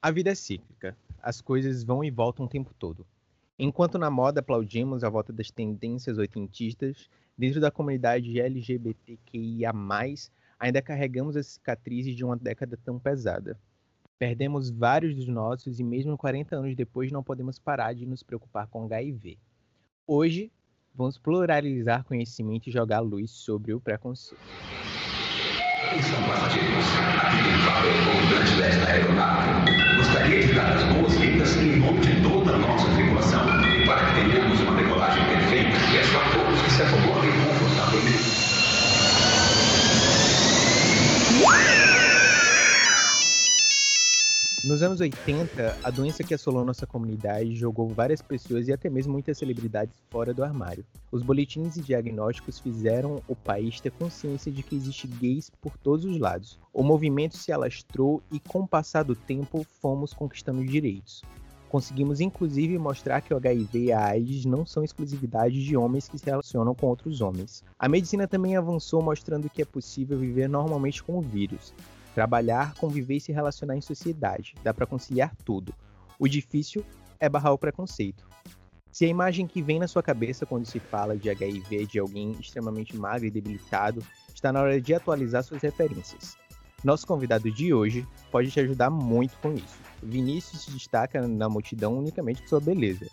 A vida é cíclica. As coisas vão e voltam o tempo todo. Enquanto na moda aplaudimos a volta das tendências oitentistas, dentro da comunidade LGBTQIA+, ainda carregamos as cicatrizes de uma década tão pesada. Perdemos vários dos nossos e mesmo 40 anos depois não podemos parar de nos preocupar com HIV. Hoje, vamos pluralizar conhecimento e jogar luz sobre o preconceito. Atenção, passageiros. Aqui tem papel comandante desta aeronave. Gostaria de dar as boas-vindas em nome de toda a nossa tripulação e para que tenhamos uma decolagem perfeita, peço a todos que se acomodem confortavelmente. Nos anos 80, a doença que assolou nossa comunidade jogou várias pessoas e até mesmo muitas celebridades fora do armário. Os boletins e diagnósticos fizeram o país ter consciência de que existe gays por todos os lados. O movimento se alastrou e, com o passar do tempo, fomos conquistando direitos. Conseguimos inclusive mostrar que o HIV e a AIDS não são exclusividade de homens que se relacionam com outros homens. A medicina também avançou mostrando que é possível viver normalmente com o vírus. Trabalhar, conviver e se relacionar em sociedade. Dá para conciliar tudo. O difícil é barrar o preconceito. Se a imagem que vem na sua cabeça quando se fala de HIV é de alguém extremamente magro e debilitado, está na hora de atualizar suas referências. Nosso convidado de hoje pode te ajudar muito com isso. Vinícius se destaca na multidão unicamente por sua beleza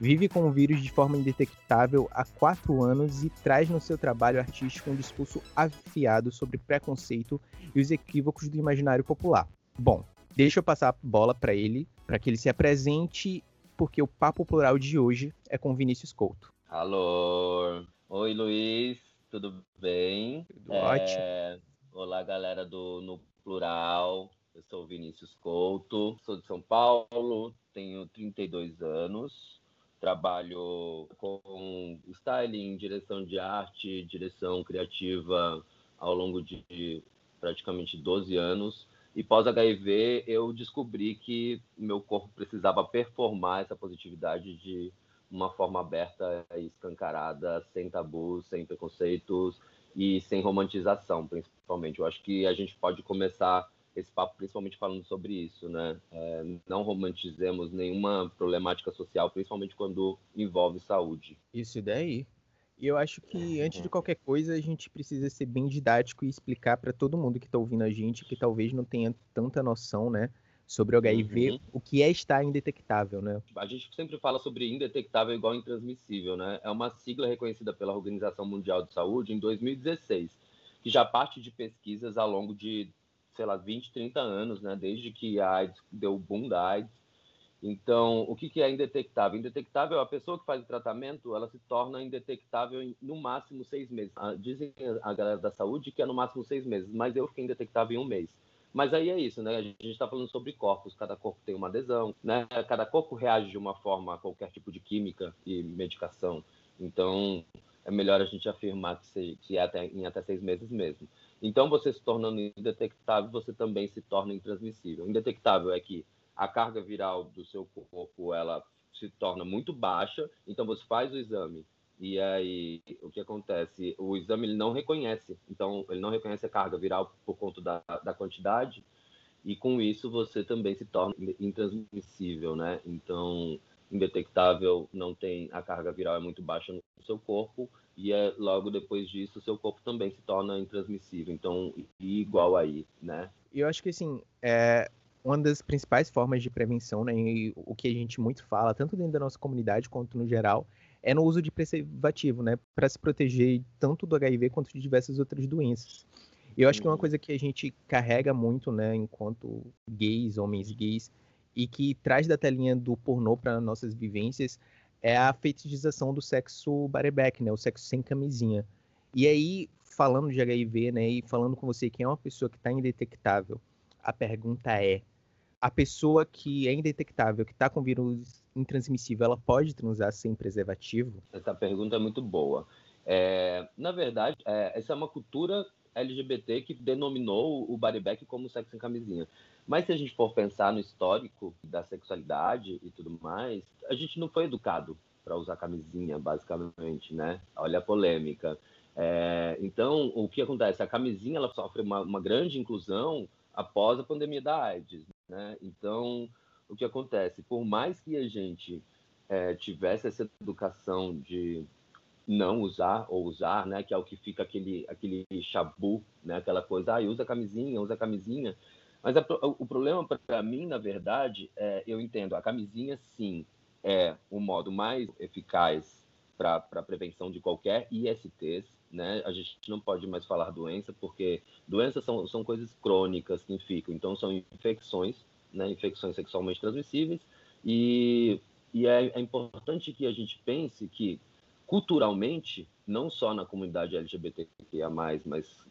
vive com o vírus de forma indetectável há quatro anos e traz no seu trabalho artístico um discurso afiado sobre preconceito e os equívocos do imaginário popular. Bom, deixa eu passar a bola para ele, para que ele se apresente, porque o papo plural de hoje é com Vinícius Couto. Alô! Oi, Luiz, tudo bem? Tudo é... ótimo. Olá, galera do No Plural. Eu sou Vinícius Couto, sou de São Paulo, tenho 32 anos, trabalho com styling, direção de arte, direção criativa ao longo de praticamente 12 anos. E pós-HIV, eu descobri que meu corpo precisava performar essa positividade de uma forma aberta e escancarada, sem tabus, sem preconceitos e sem romantização, principalmente. Eu acho que a gente pode começar esse papo principalmente falando sobre isso, né? É, não romantizemos nenhuma problemática social, principalmente quando envolve saúde. Isso daí. E eu acho que antes de qualquer coisa a gente precisa ser bem didático e explicar para todo mundo que está ouvindo a gente que talvez não tenha tanta noção, né? Sobre o HIV, uhum. o que é estar indetectável, né? A gente sempre fala sobre indetectável igual intransmissível, né? É uma sigla reconhecida pela Organização Mundial de Saúde em 2016, que já parte de pesquisas ao longo de sei lá, 20, 30 anos, né? Desde que a AIDS deu o boom da AIDS. Então, o que, que é indetectável? Indetectável, a pessoa que faz o tratamento, ela se torna indetectável em, no máximo seis meses. Ah, dizem a galera da saúde que é no máximo seis meses, mas eu fiquei indetectável em um mês. Mas aí é isso, né? A gente está falando sobre corpos, cada corpo tem uma adesão, né? Cada corpo reage de uma forma a qualquer tipo de química e medicação. Então, é melhor a gente afirmar que, se, que é até, em até seis meses mesmo. Então, você se tornando indetectável, você também se torna intransmissível. Indetectável é que a carga viral do seu corpo ela se torna muito baixa, então você faz o exame e aí o que acontece? O exame ele não reconhece, então ele não reconhece a carga viral por conta da, da quantidade e com isso você também se torna intransmissível, né? Então indetectável não tem a carga viral é muito baixa no seu corpo e é, logo depois disso seu corpo também se torna intransmissível. Então, igual aí, né? Eu acho que assim, é uma das principais formas de prevenção, né, e o que a gente muito fala, tanto dentro da nossa comunidade quanto no geral, é no uso de preservativo, né, para se proteger tanto do HIV quanto de diversas outras doenças. Eu acho que é uma uhum. coisa que a gente carrega muito, né, enquanto gays, homens gays, e que traz da telinha do pornô para nossas vivências, é a fetichização do sexo bareback, né? O sexo sem camisinha. E aí, falando de HIV, né? E falando com você que é uma pessoa que está indetectável, a pergunta é: a pessoa que é indetectável, que está com vírus intransmissível, ela pode transar sem preservativo? Essa pergunta é muito boa. É, na verdade, é, essa é uma cultura LGBT que denominou o bareback como sexo sem camisinha. Mas se a gente for pensar no histórico da sexualidade e tudo mais, a gente não foi educado para usar camisinha, basicamente, né? Olha a polêmica. É, então, o que acontece? A camisinha ela sofre uma, uma grande inclusão após a pandemia da AIDS. né? Então, o que acontece? Por mais que a gente é, tivesse essa educação de não usar ou usar, né, que é o que fica aquele aquele chabu, né, aquela coisa, ah, usa camisinha, usa camisinha. Mas a, o problema para mim, na verdade, é, eu entendo, a camisinha sim é o modo mais eficaz para a prevenção de qualquer ISTs, né? A gente não pode mais falar doença, porque doenças são, são coisas crônicas que ficam, então são infecções, né? Infecções sexualmente transmissíveis, e, e é, é importante que a gente pense que culturalmente, não só na comunidade LGBTQIA+, mas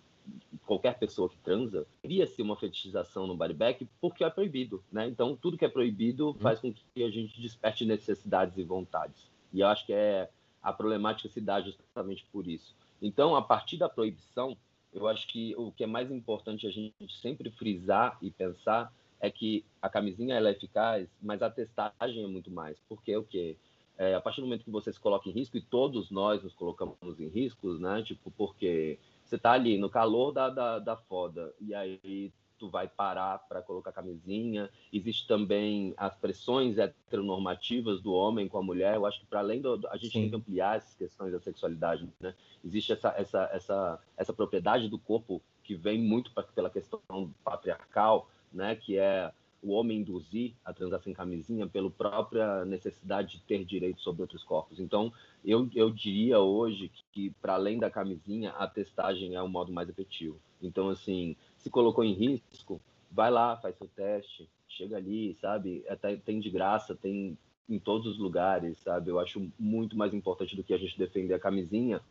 qualquer pessoa que transa, cria-se uma fetichização no bodyback porque é proibido, né? Então, tudo que é proibido uhum. faz com que a gente desperte necessidades e vontades. E eu acho que é a problemática se dá justamente por isso. Então, a partir da proibição, eu acho que o que é mais importante a gente sempre frisar e pensar é que a camisinha ela é eficaz, mas a testagem é muito mais. Porque o quê? é, a partir do momento que você se coloca em risco, e todos nós nos colocamos em riscos, né? Tipo, porque você tá ali no calor da, da, da foda, e aí tu vai parar para colocar camisinha. Existe também as pressões heteronormativas do homem com a mulher. Eu acho que para além do a gente Sim. tem que ampliar essas questões da sexualidade, né? Existe essa essa essa essa propriedade do corpo que vem muito pra, pela questão patriarcal, né, que é o homem induzir a transar sem camisinha pela própria necessidade de ter direito sobre outros corpos. Então, eu, eu diria hoje que, que para além da camisinha, a testagem é o modo mais efetivo. Então, assim, se colocou em risco, vai lá, faz seu teste, chega ali, sabe? Até tem de graça, tem em todos os lugares, sabe? Eu acho muito mais importante do que a gente defender a camisinha.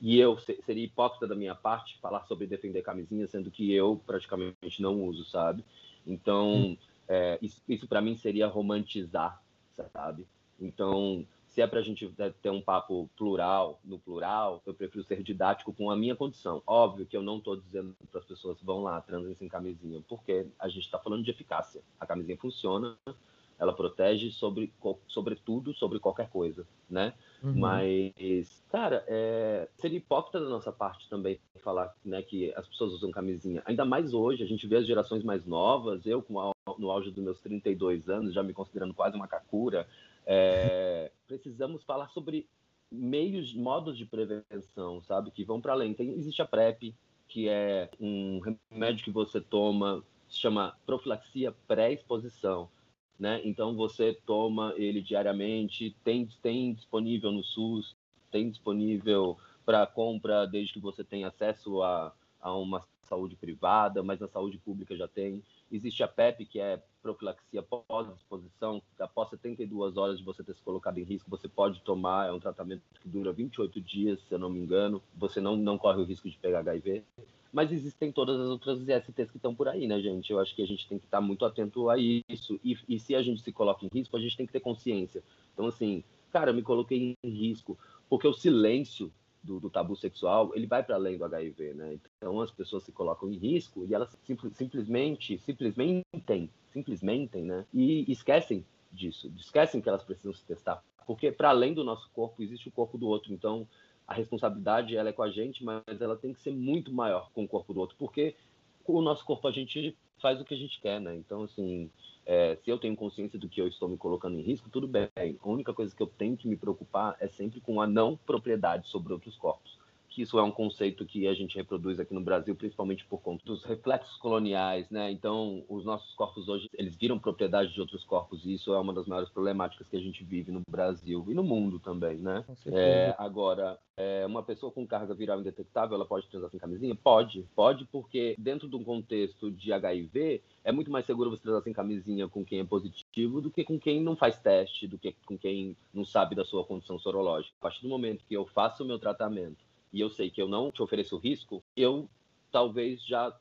E eu seria hipócrita da minha parte falar sobre defender a camisinha, sendo que eu praticamente não uso, sabe? Então, hum. É, isso, isso para mim seria romantizar, sabe? Então, se é para a gente ter um papo plural, no plural, eu prefiro ser didático com a minha condição. Óbvio que eu não estou dizendo para as pessoas vão lá, transem sem camisinha, porque a gente está falando de eficácia. A camisinha funciona, ela protege sobre, sobretudo sobre qualquer coisa, né? Uhum. Mas, cara, é, seria hipócrita da nossa parte também falar né, que as pessoas usam camisinha. Ainda mais hoje, a gente vê as gerações mais novas, eu com a, no auge dos meus 32 anos, já me considerando quase uma kakura, é, precisamos falar sobre meios, modos de prevenção, sabe? Que vão para além. Tem, existe a PrEP, que é um remédio que você toma, se chama profilaxia pré-exposição né? Então você toma ele diariamente, tem, tem disponível no SUS, tem disponível para compra desde que você tenha acesso a, a uma saúde privada, mas na saúde pública já tem. Existe a PEP, que é profilaxia pós-exposição, após 72 horas de você ter se colocado em risco, você pode tomar, é um tratamento que dura 28 dias, se eu não me engano, você não, não corre o risco de pegar HIV. Mas existem todas as outras ISTs que estão por aí, né, gente? Eu acho que a gente tem que estar muito atento a isso. E, e se a gente se coloca em risco, a gente tem que ter consciência. Então, assim, cara, eu me coloquei em risco, porque o silêncio do, do, tabu sexual, ele vai para além do HIV, né? Então as pessoas se colocam em risco e elas simplesmente, simplesmente, simplesmente, né? E esquecem disso, esquecem que elas precisam se testar, porque para além do nosso corpo existe o corpo do outro. Então a responsabilidade ela é com a gente, mas ela tem que ser muito maior com o corpo do outro, porque com o nosso corpo a gente faz o que a gente quer, né? Então, assim, é, se eu tenho consciência do que eu estou me colocando em risco, tudo bem. A única coisa que eu tenho que me preocupar é sempre com a não propriedade sobre outros corpos que isso é um conceito que a gente reproduz aqui no Brasil, principalmente por conta dos reflexos coloniais, né? Então, os nossos corpos hoje, eles viram propriedade de outros corpos, e isso é uma das maiores problemáticas que a gente vive no Brasil e no mundo também, né? É, agora, é, uma pessoa com carga viral indetectável, ela pode transar sem camisinha? Pode, pode, porque dentro de um contexto de HIV, é muito mais seguro você transar sem camisinha com quem é positivo do que com quem não faz teste, do que com quem não sabe da sua condição sorológica. A partir do momento que eu faço o meu tratamento e eu sei que eu não te ofereço risco, eu talvez já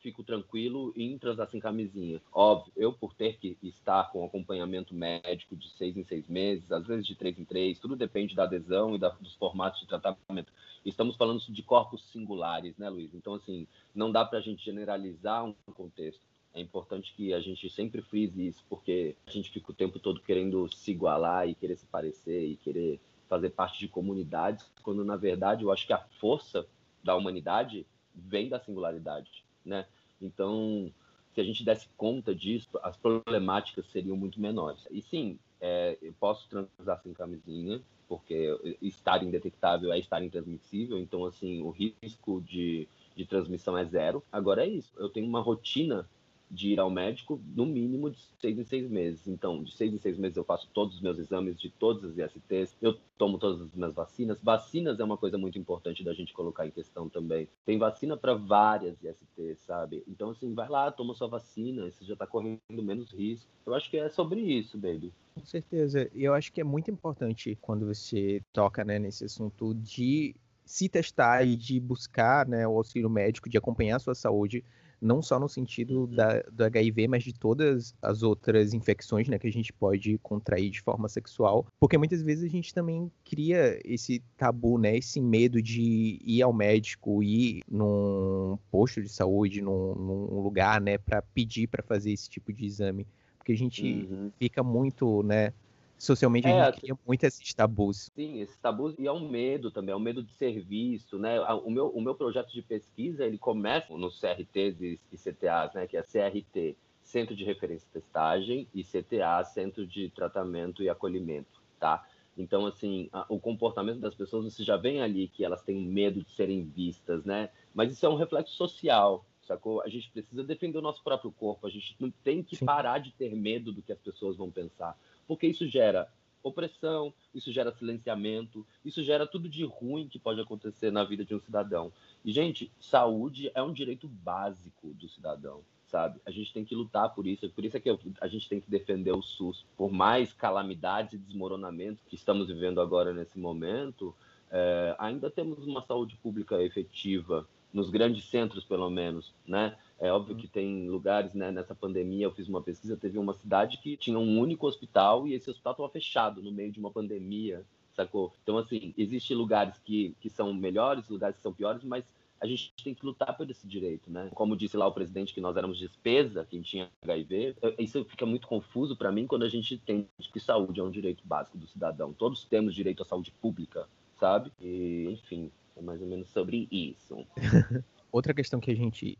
fico tranquilo em transar sem camisinha. Óbvio, eu por ter que estar com acompanhamento médico de seis em seis meses, às vezes de três em três, tudo depende da adesão e da, dos formatos de tratamento. Estamos falando de corpos singulares, né, Luiz? Então, assim, não dá para a gente generalizar um contexto. É importante que a gente sempre frise isso, porque a gente fica o tempo todo querendo se igualar e querer se parecer e querer fazer parte de comunidades, quando na verdade eu acho que a força da humanidade vem da singularidade, né? Então, se a gente desse conta disso, as problemáticas seriam muito menores. E sim, é, eu posso transar sem camisinha, porque estar indetectável é estar intransmissível, então, assim, o risco de, de transmissão é zero. Agora é isso, eu tenho uma rotina de ir ao médico no mínimo de seis em seis meses. Então, de seis em seis meses eu faço todos os meus exames de todas as ISTs, eu tomo todas as minhas vacinas. Vacinas é uma coisa muito importante da gente colocar em questão também. Tem vacina para várias ISTs, sabe? Então, assim, vai lá, toma sua vacina, você já está correndo menos risco. Eu acho que é sobre isso, baby. Com certeza. E eu acho que é muito importante quando você toca né, nesse assunto de se testar e de buscar né, o auxílio médico, de acompanhar a sua saúde não só no sentido da, do HIV, mas de todas as outras infecções, né, que a gente pode contrair de forma sexual, porque muitas vezes a gente também cria esse tabu, né, esse medo de ir ao médico, ir num posto de saúde, num, num lugar, né, para pedir para fazer esse tipo de exame, porque a gente uhum. fica muito, né, socialmente a é, gente cria muito esses tabus. Sim, esses tabus e é um medo também, é um medo de ser visto, né? O meu, o meu projeto de pesquisa, ele começa nos CRTs e, e CTAs, né? Que é CRT, Centro de Referência e Testagem, e CTA, Centro de Tratamento e Acolhimento, tá? Então, assim, a, o comportamento das pessoas, você já vem ali que elas têm medo de serem vistas, né? Mas isso é um reflexo social, sacou? A gente precisa defender o nosso próprio corpo, a gente não tem que Sim. parar de ter medo do que as pessoas vão pensar porque isso gera opressão, isso gera silenciamento, isso gera tudo de ruim que pode acontecer na vida de um cidadão. E, gente, saúde é um direito básico do cidadão, sabe? A gente tem que lutar por isso, por isso é que a gente tem que defender o SUS. Por mais calamidades e desmoronamento que estamos vivendo agora nesse momento, é, ainda temos uma saúde pública efetiva, nos grandes centros, pelo menos, né? É óbvio que tem lugares, né, nessa pandemia, eu fiz uma pesquisa, teve uma cidade que tinha um único hospital e esse hospital estava fechado no meio de uma pandemia, sacou? Então, assim, existem lugares que, que são melhores, lugares que são piores, mas a gente tem que lutar por esse direito, né? Como disse lá o presidente que nós éramos despesa, quem tinha HIV, isso fica muito confuso para mim quando a gente tem que saúde é um direito básico do cidadão. Todos temos direito à saúde pública, sabe? E, enfim, é mais ou menos sobre isso. Outra questão que a gente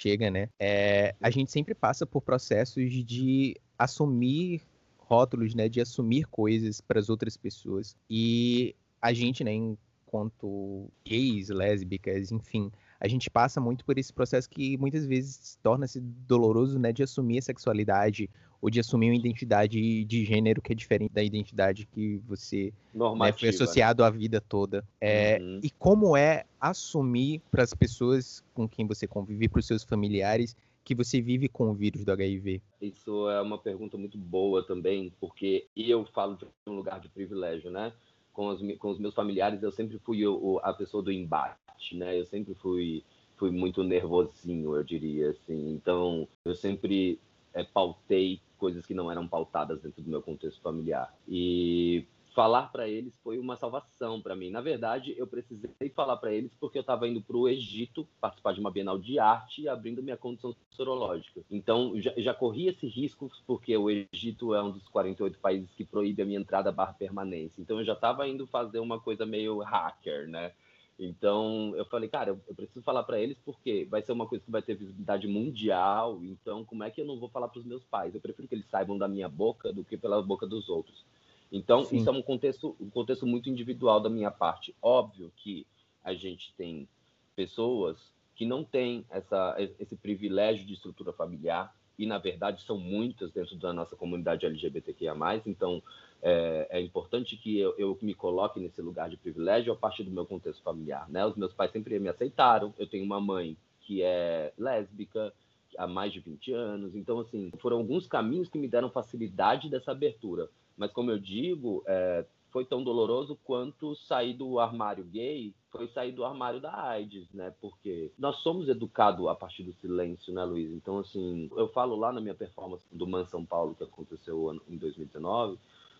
chega, né? É, a gente sempre passa por processos de assumir rótulos, né? De assumir coisas para as outras pessoas. E a gente, né? Enquanto gays, lésbicas, enfim, a gente passa muito por esse processo que muitas vezes torna-se doloroso, né? De assumir a sexualidade ou de assumir uma identidade de gênero que é diferente da identidade que você né, foi associado né? a vida toda. É, uhum. E como é assumir para as pessoas com quem você convive, para os seus familiares, que você vive com o vírus do HIV? Isso é uma pergunta muito boa também, porque eu falo de um lugar de privilégio, né? Com os, com os meus familiares, eu sempre fui o, a pessoa do embate, né? Eu sempre fui fui muito nervosinho, eu diria assim. Então, eu sempre é, pautei coisas que não eram pautadas dentro do meu contexto familiar. E falar para eles foi uma salvação para mim. Na verdade, eu precisei falar para eles porque eu estava indo para o Egito participar de uma Bienal de Arte e abrindo minha condição sorológica. Então, já, já corri esse risco porque o Egito é um dos 48 países que proíbe a minha entrada barra permanência. Então, eu já estava indo fazer uma coisa meio hacker, né? Então, eu falei, cara, eu, preciso falar para eles porque vai ser uma coisa que vai ter visibilidade mundial. Então, como é que eu não vou falar para os meus pais? Eu prefiro que eles saibam da minha boca do que pela boca dos outros. Então, Sim. isso é um contexto, um contexto muito individual da minha parte. Óbvio que a gente tem pessoas que não têm essa, esse privilégio de estrutura familiar, e na verdade são muitas dentro da nossa comunidade LGBTQIA+, então é, é importante que eu, eu, me coloque nesse lugar de privilégio a partir do meu contexto familiar, né? Os meus pais sempre me aceitaram, eu tenho uma mãe que é lésbica há mais de 20 anos, então assim, foram alguns caminhos que me deram facilidade dessa abertura, mas como eu digo, é, foi tão doloroso quanto sair do armário gay foi sair do armário da AIDS, né? Porque nós somos educados a partir do silêncio, né, Luiz? Então, assim, eu falo lá na minha performance do Man São Paulo, que aconteceu em 2019,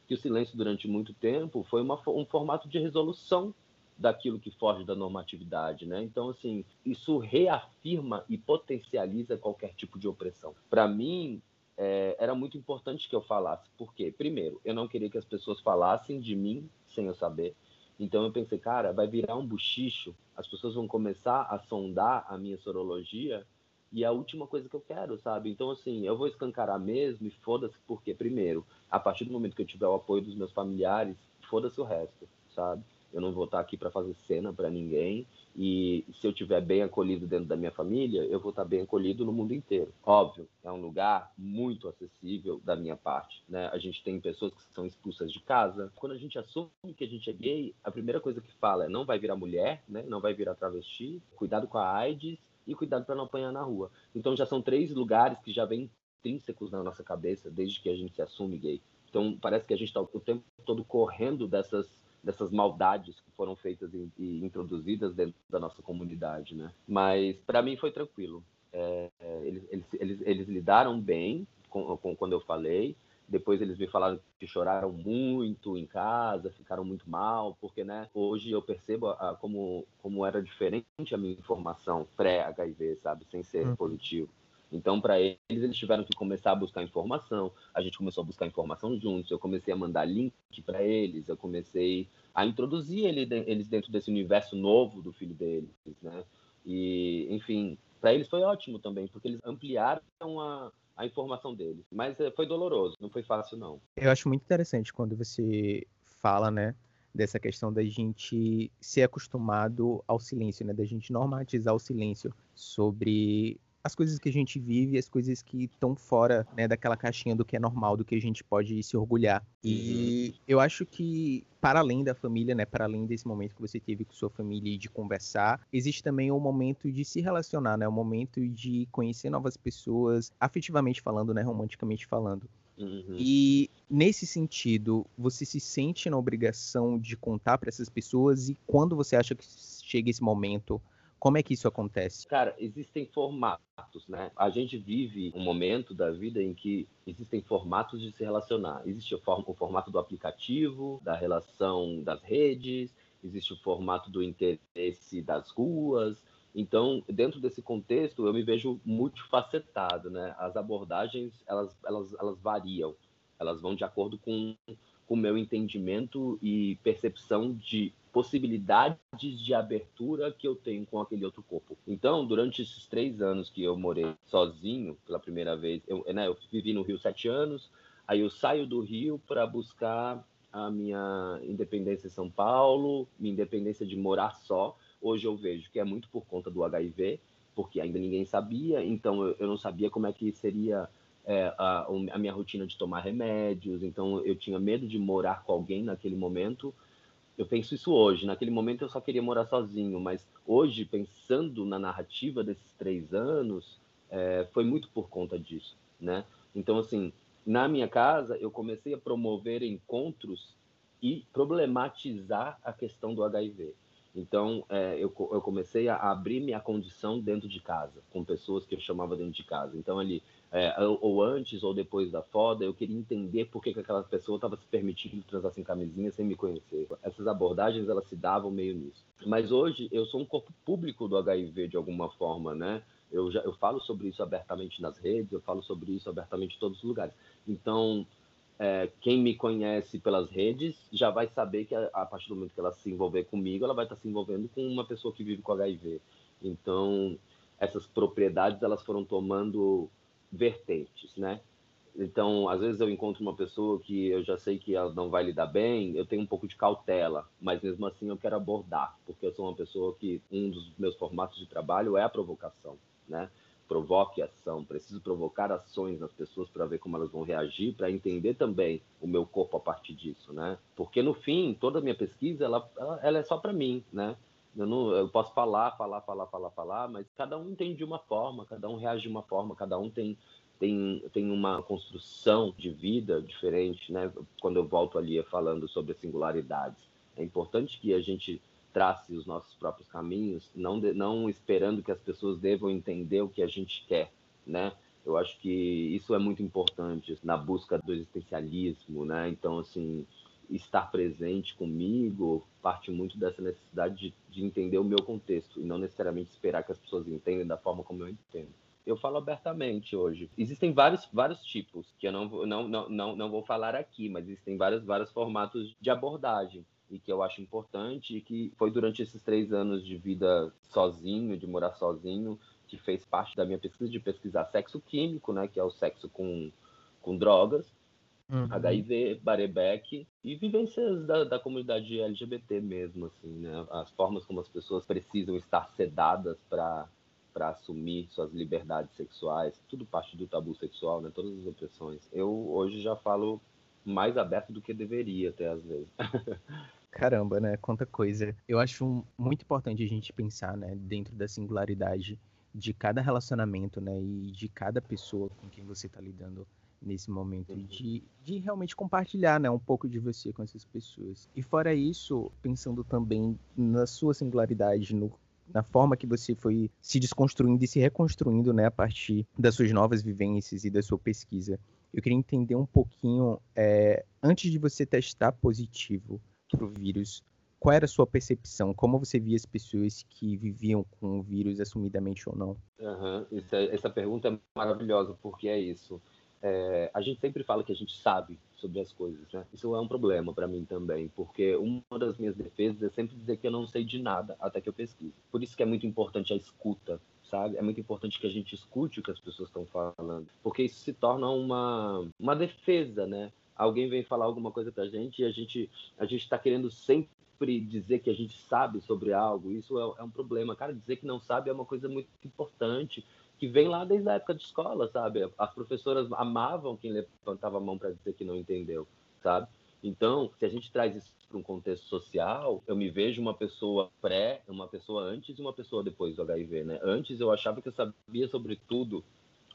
que o silêncio durante muito tempo foi uma, um formato de resolução daquilo que foge da normatividade, né? Então, assim, isso reafirma e potencializa qualquer tipo de opressão. Para mim, é, era muito importante que eu falasse. Por quê? Primeiro, eu não queria que as pessoas falassem de mim sem eu saber. Então eu pensei, cara, vai virar um buchicho, as pessoas vão começar a sondar a minha sorologia E é a última coisa que eu quero, sabe? Então, assim, eu vou escancarar mesmo e foda-se, porque, primeiro, a partir do momento que eu tiver o apoio dos meus familiares, foda-se o resto, sabe? Eu não vou estar aqui para fazer cena para ninguém. E se eu estiver bem acolhido dentro da minha família, eu vou estar bem acolhido no mundo inteiro. Óbvio, é um lugar muito acessível da minha parte. Né? A gente tem pessoas que são expulsas de casa. Quando a gente assume que a gente é gay, a primeira coisa que fala é não vai virar mulher, né? não vai virar travesti, cuidado com a AIDS e cuidado para não apanhar na rua. Então já são três lugares que já vêm intrínsecos na nossa cabeça desde que a gente se assume gay. Então parece que a gente está o tempo todo correndo dessas dessas maldades que foram feitas e, e introduzidas dentro da nossa comunidade, né? Mas para mim foi tranquilo. É, eles, eles, eles, eles, lidaram bem com, com, quando eu falei. Depois eles me falaram que choraram muito em casa, ficaram muito mal, porque né, hoje eu percebo a, como, como era diferente a minha informação pré-HIV, sabe, sem ser hum. positivo. Então, para eles, eles tiveram que começar a buscar informação. A gente começou a buscar informação juntos. Eu comecei a mandar link para eles. Eu comecei a introduzir eles dentro desse universo novo do filho deles, né? E, enfim, para eles foi ótimo também, porque eles ampliaram a, a informação deles. Mas eh, foi doloroso, não foi fácil, não. Eu acho muito interessante quando você fala, né? Dessa questão da gente ser acostumado ao silêncio, né? Da gente normatizar o silêncio sobre as coisas que a gente vive, as coisas que estão fora né, daquela caixinha do que é normal, do que a gente pode se orgulhar. E uhum. eu acho que, para além da família, né, para além desse momento que você teve com sua família e de conversar, existe também o momento de se relacionar, né, o momento de conhecer novas pessoas, afetivamente falando, né, romanticamente falando. Uhum. E nesse sentido, você se sente na obrigação de contar para essas pessoas e quando você acha que chega esse momento como é que isso acontece? Cara, existem formatos, né? A gente vive um momento da vida em que existem formatos de se relacionar. Existe o, formato do aplicativo, da relação das redes, existe o formato do interesse das ruas. Então, dentro desse contexto, eu me vejo multifacetado, né? As abordagens, elas, elas, elas variam. Elas vão de acordo com o meu entendimento e percepção de possibilidades de abertura que eu tenho com aquele outro corpo. Então, durante esses três anos que eu morei sozinho pela primeira vez, eu, né, eu vivi no Rio sete anos, aí eu saio do Rio para buscar a minha independência em São Paulo, minha independência de morar só. Hoje eu vejo que é muito por conta do HIV, porque ainda ninguém sabia, então eu, eu não sabia como é que seria é, a, a minha rotina de tomar remédios, então eu tinha medo de morar com alguém naquele momento eu penso isso hoje. Naquele momento eu só queria morar sozinho, mas hoje, pensando na narrativa desses três anos, é, foi muito por conta disso, né? Então, assim, na minha casa, eu comecei a promover encontros e problematizar a questão do HIV. Então, é, eu, eu comecei a abrir minha condição dentro de casa, com pessoas que eu chamava dentro de casa. Então, ali, é, ou antes ou depois da foda, eu queria entender por que, que aquela pessoa estava se permitindo transar sem camisinha sem me conhecer. Essas abordagens, elas se davam meio nisso. Mas hoje, eu sou um corpo público do HIV de alguma forma, né? Eu, já, eu falo sobre isso abertamente nas redes, eu falo sobre isso abertamente em todos os lugares. Então, é, quem me conhece pelas redes já vai saber que a, a, partir do momento que ela se envolver comigo, ela vai estar se envolvendo com uma pessoa que vive com HIV. Então, essas propriedades elas foram tomando vertentes, né? Então, às vezes eu encontro uma pessoa que eu já sei que ela não vai lidar bem, eu tenho um pouco de cautela, mas mesmo assim eu quero abordar, porque eu sou uma pessoa que um dos meus formatos de trabalho é a provocação, né? provoque ação, preciso provocar ações nas pessoas para ver como elas vão reagir, para entender também o meu corpo a partir disso, né? Porque no fim, toda a minha pesquisa, ela, ela é só para mim, né? Eu, não, eu posso falar, falar, falar, falar, falar, mas cada um entende de uma forma, cada um reage de uma forma, cada um tem tem, tem uma construção de vida diferente, né? Quando eu volto ali falando sobre singularidades, é importante que a gente trace os nossos próprios caminhos, não, de, não esperando que as pessoas devam entender o que a gente quer, né? Eu acho que isso é muito importante na busca do existencialismo, né? Então, assim, estar presente comigo parte muito dessa necessidade de, de entender o meu contexto e não necessariamente esperar que as pessoas entendam da forma como eu entendo eu falo abertamente hoje. Existem vários, vários tipos, que eu não, não, não, não, não vou falar aqui, mas existem vários, vários formatos de abordagem e que eu acho importante e que foi durante esses três anos de vida sozinho, de morar sozinho, que fez parte da minha pesquisa de pesquisar sexo químico, né, que é o sexo com, com drogas, uhum. HIV, Barebeck e vivências da, da comunidade LGBT mesmo, assim, né, as formas como as pessoas precisam estar sedadas para para assumir suas liberdades sexuais, tudo parte do tabu sexual, né, todas as opressões. Eu hoje já falo mais aberto do que deveria até às vezes. Caramba, né? Quanta coisa. Eu acho muito importante a gente pensar, né, dentro da singularidade de cada relacionamento, né, e de cada pessoa com quem você está lidando nesse momento, de, de realmente compartilhar, né, um pouco de você com essas pessoas. E fora isso, pensando também na sua singularidade, no, na forma que você foi se desconstruindo e se reconstruindo, né, a partir das suas novas vivências e da sua pesquisa. Eu queria entender um pouquinho, é, antes de você testar positivo para o vírus, qual era a sua percepção? Como você via as pessoas que viviam com o vírus assumidamente ou não? Uhum. É, essa pergunta é maravilhosa, porque é isso. É, a gente sempre fala que a gente sabe sobre as coisas, né? Isso é um problema para mim também, porque uma das minhas defesas é sempre dizer que eu não sei de nada até que eu pesquise. Por isso que é muito importante a escuta, sabe? É muito importante que a gente escute o que as pessoas estão falando, porque isso se torna uma, uma defesa, né? Alguém vem falar alguma coisa pra gente e a gente a gente está querendo sempre dizer que a gente sabe sobre algo, isso é, é, um problema. Cara, dizer que não sabe é uma coisa muito importante, que vem lá desde a época de escola, sabe? As professoras amavam quem levantava a mão para dizer que não entendeu, sabe? Então, se a gente traz isso para um contexto social, eu me vejo uma pessoa pré, uma pessoa antes e uma pessoa depois do HIV, né? Antes eu achava que eu sabia sobre tudo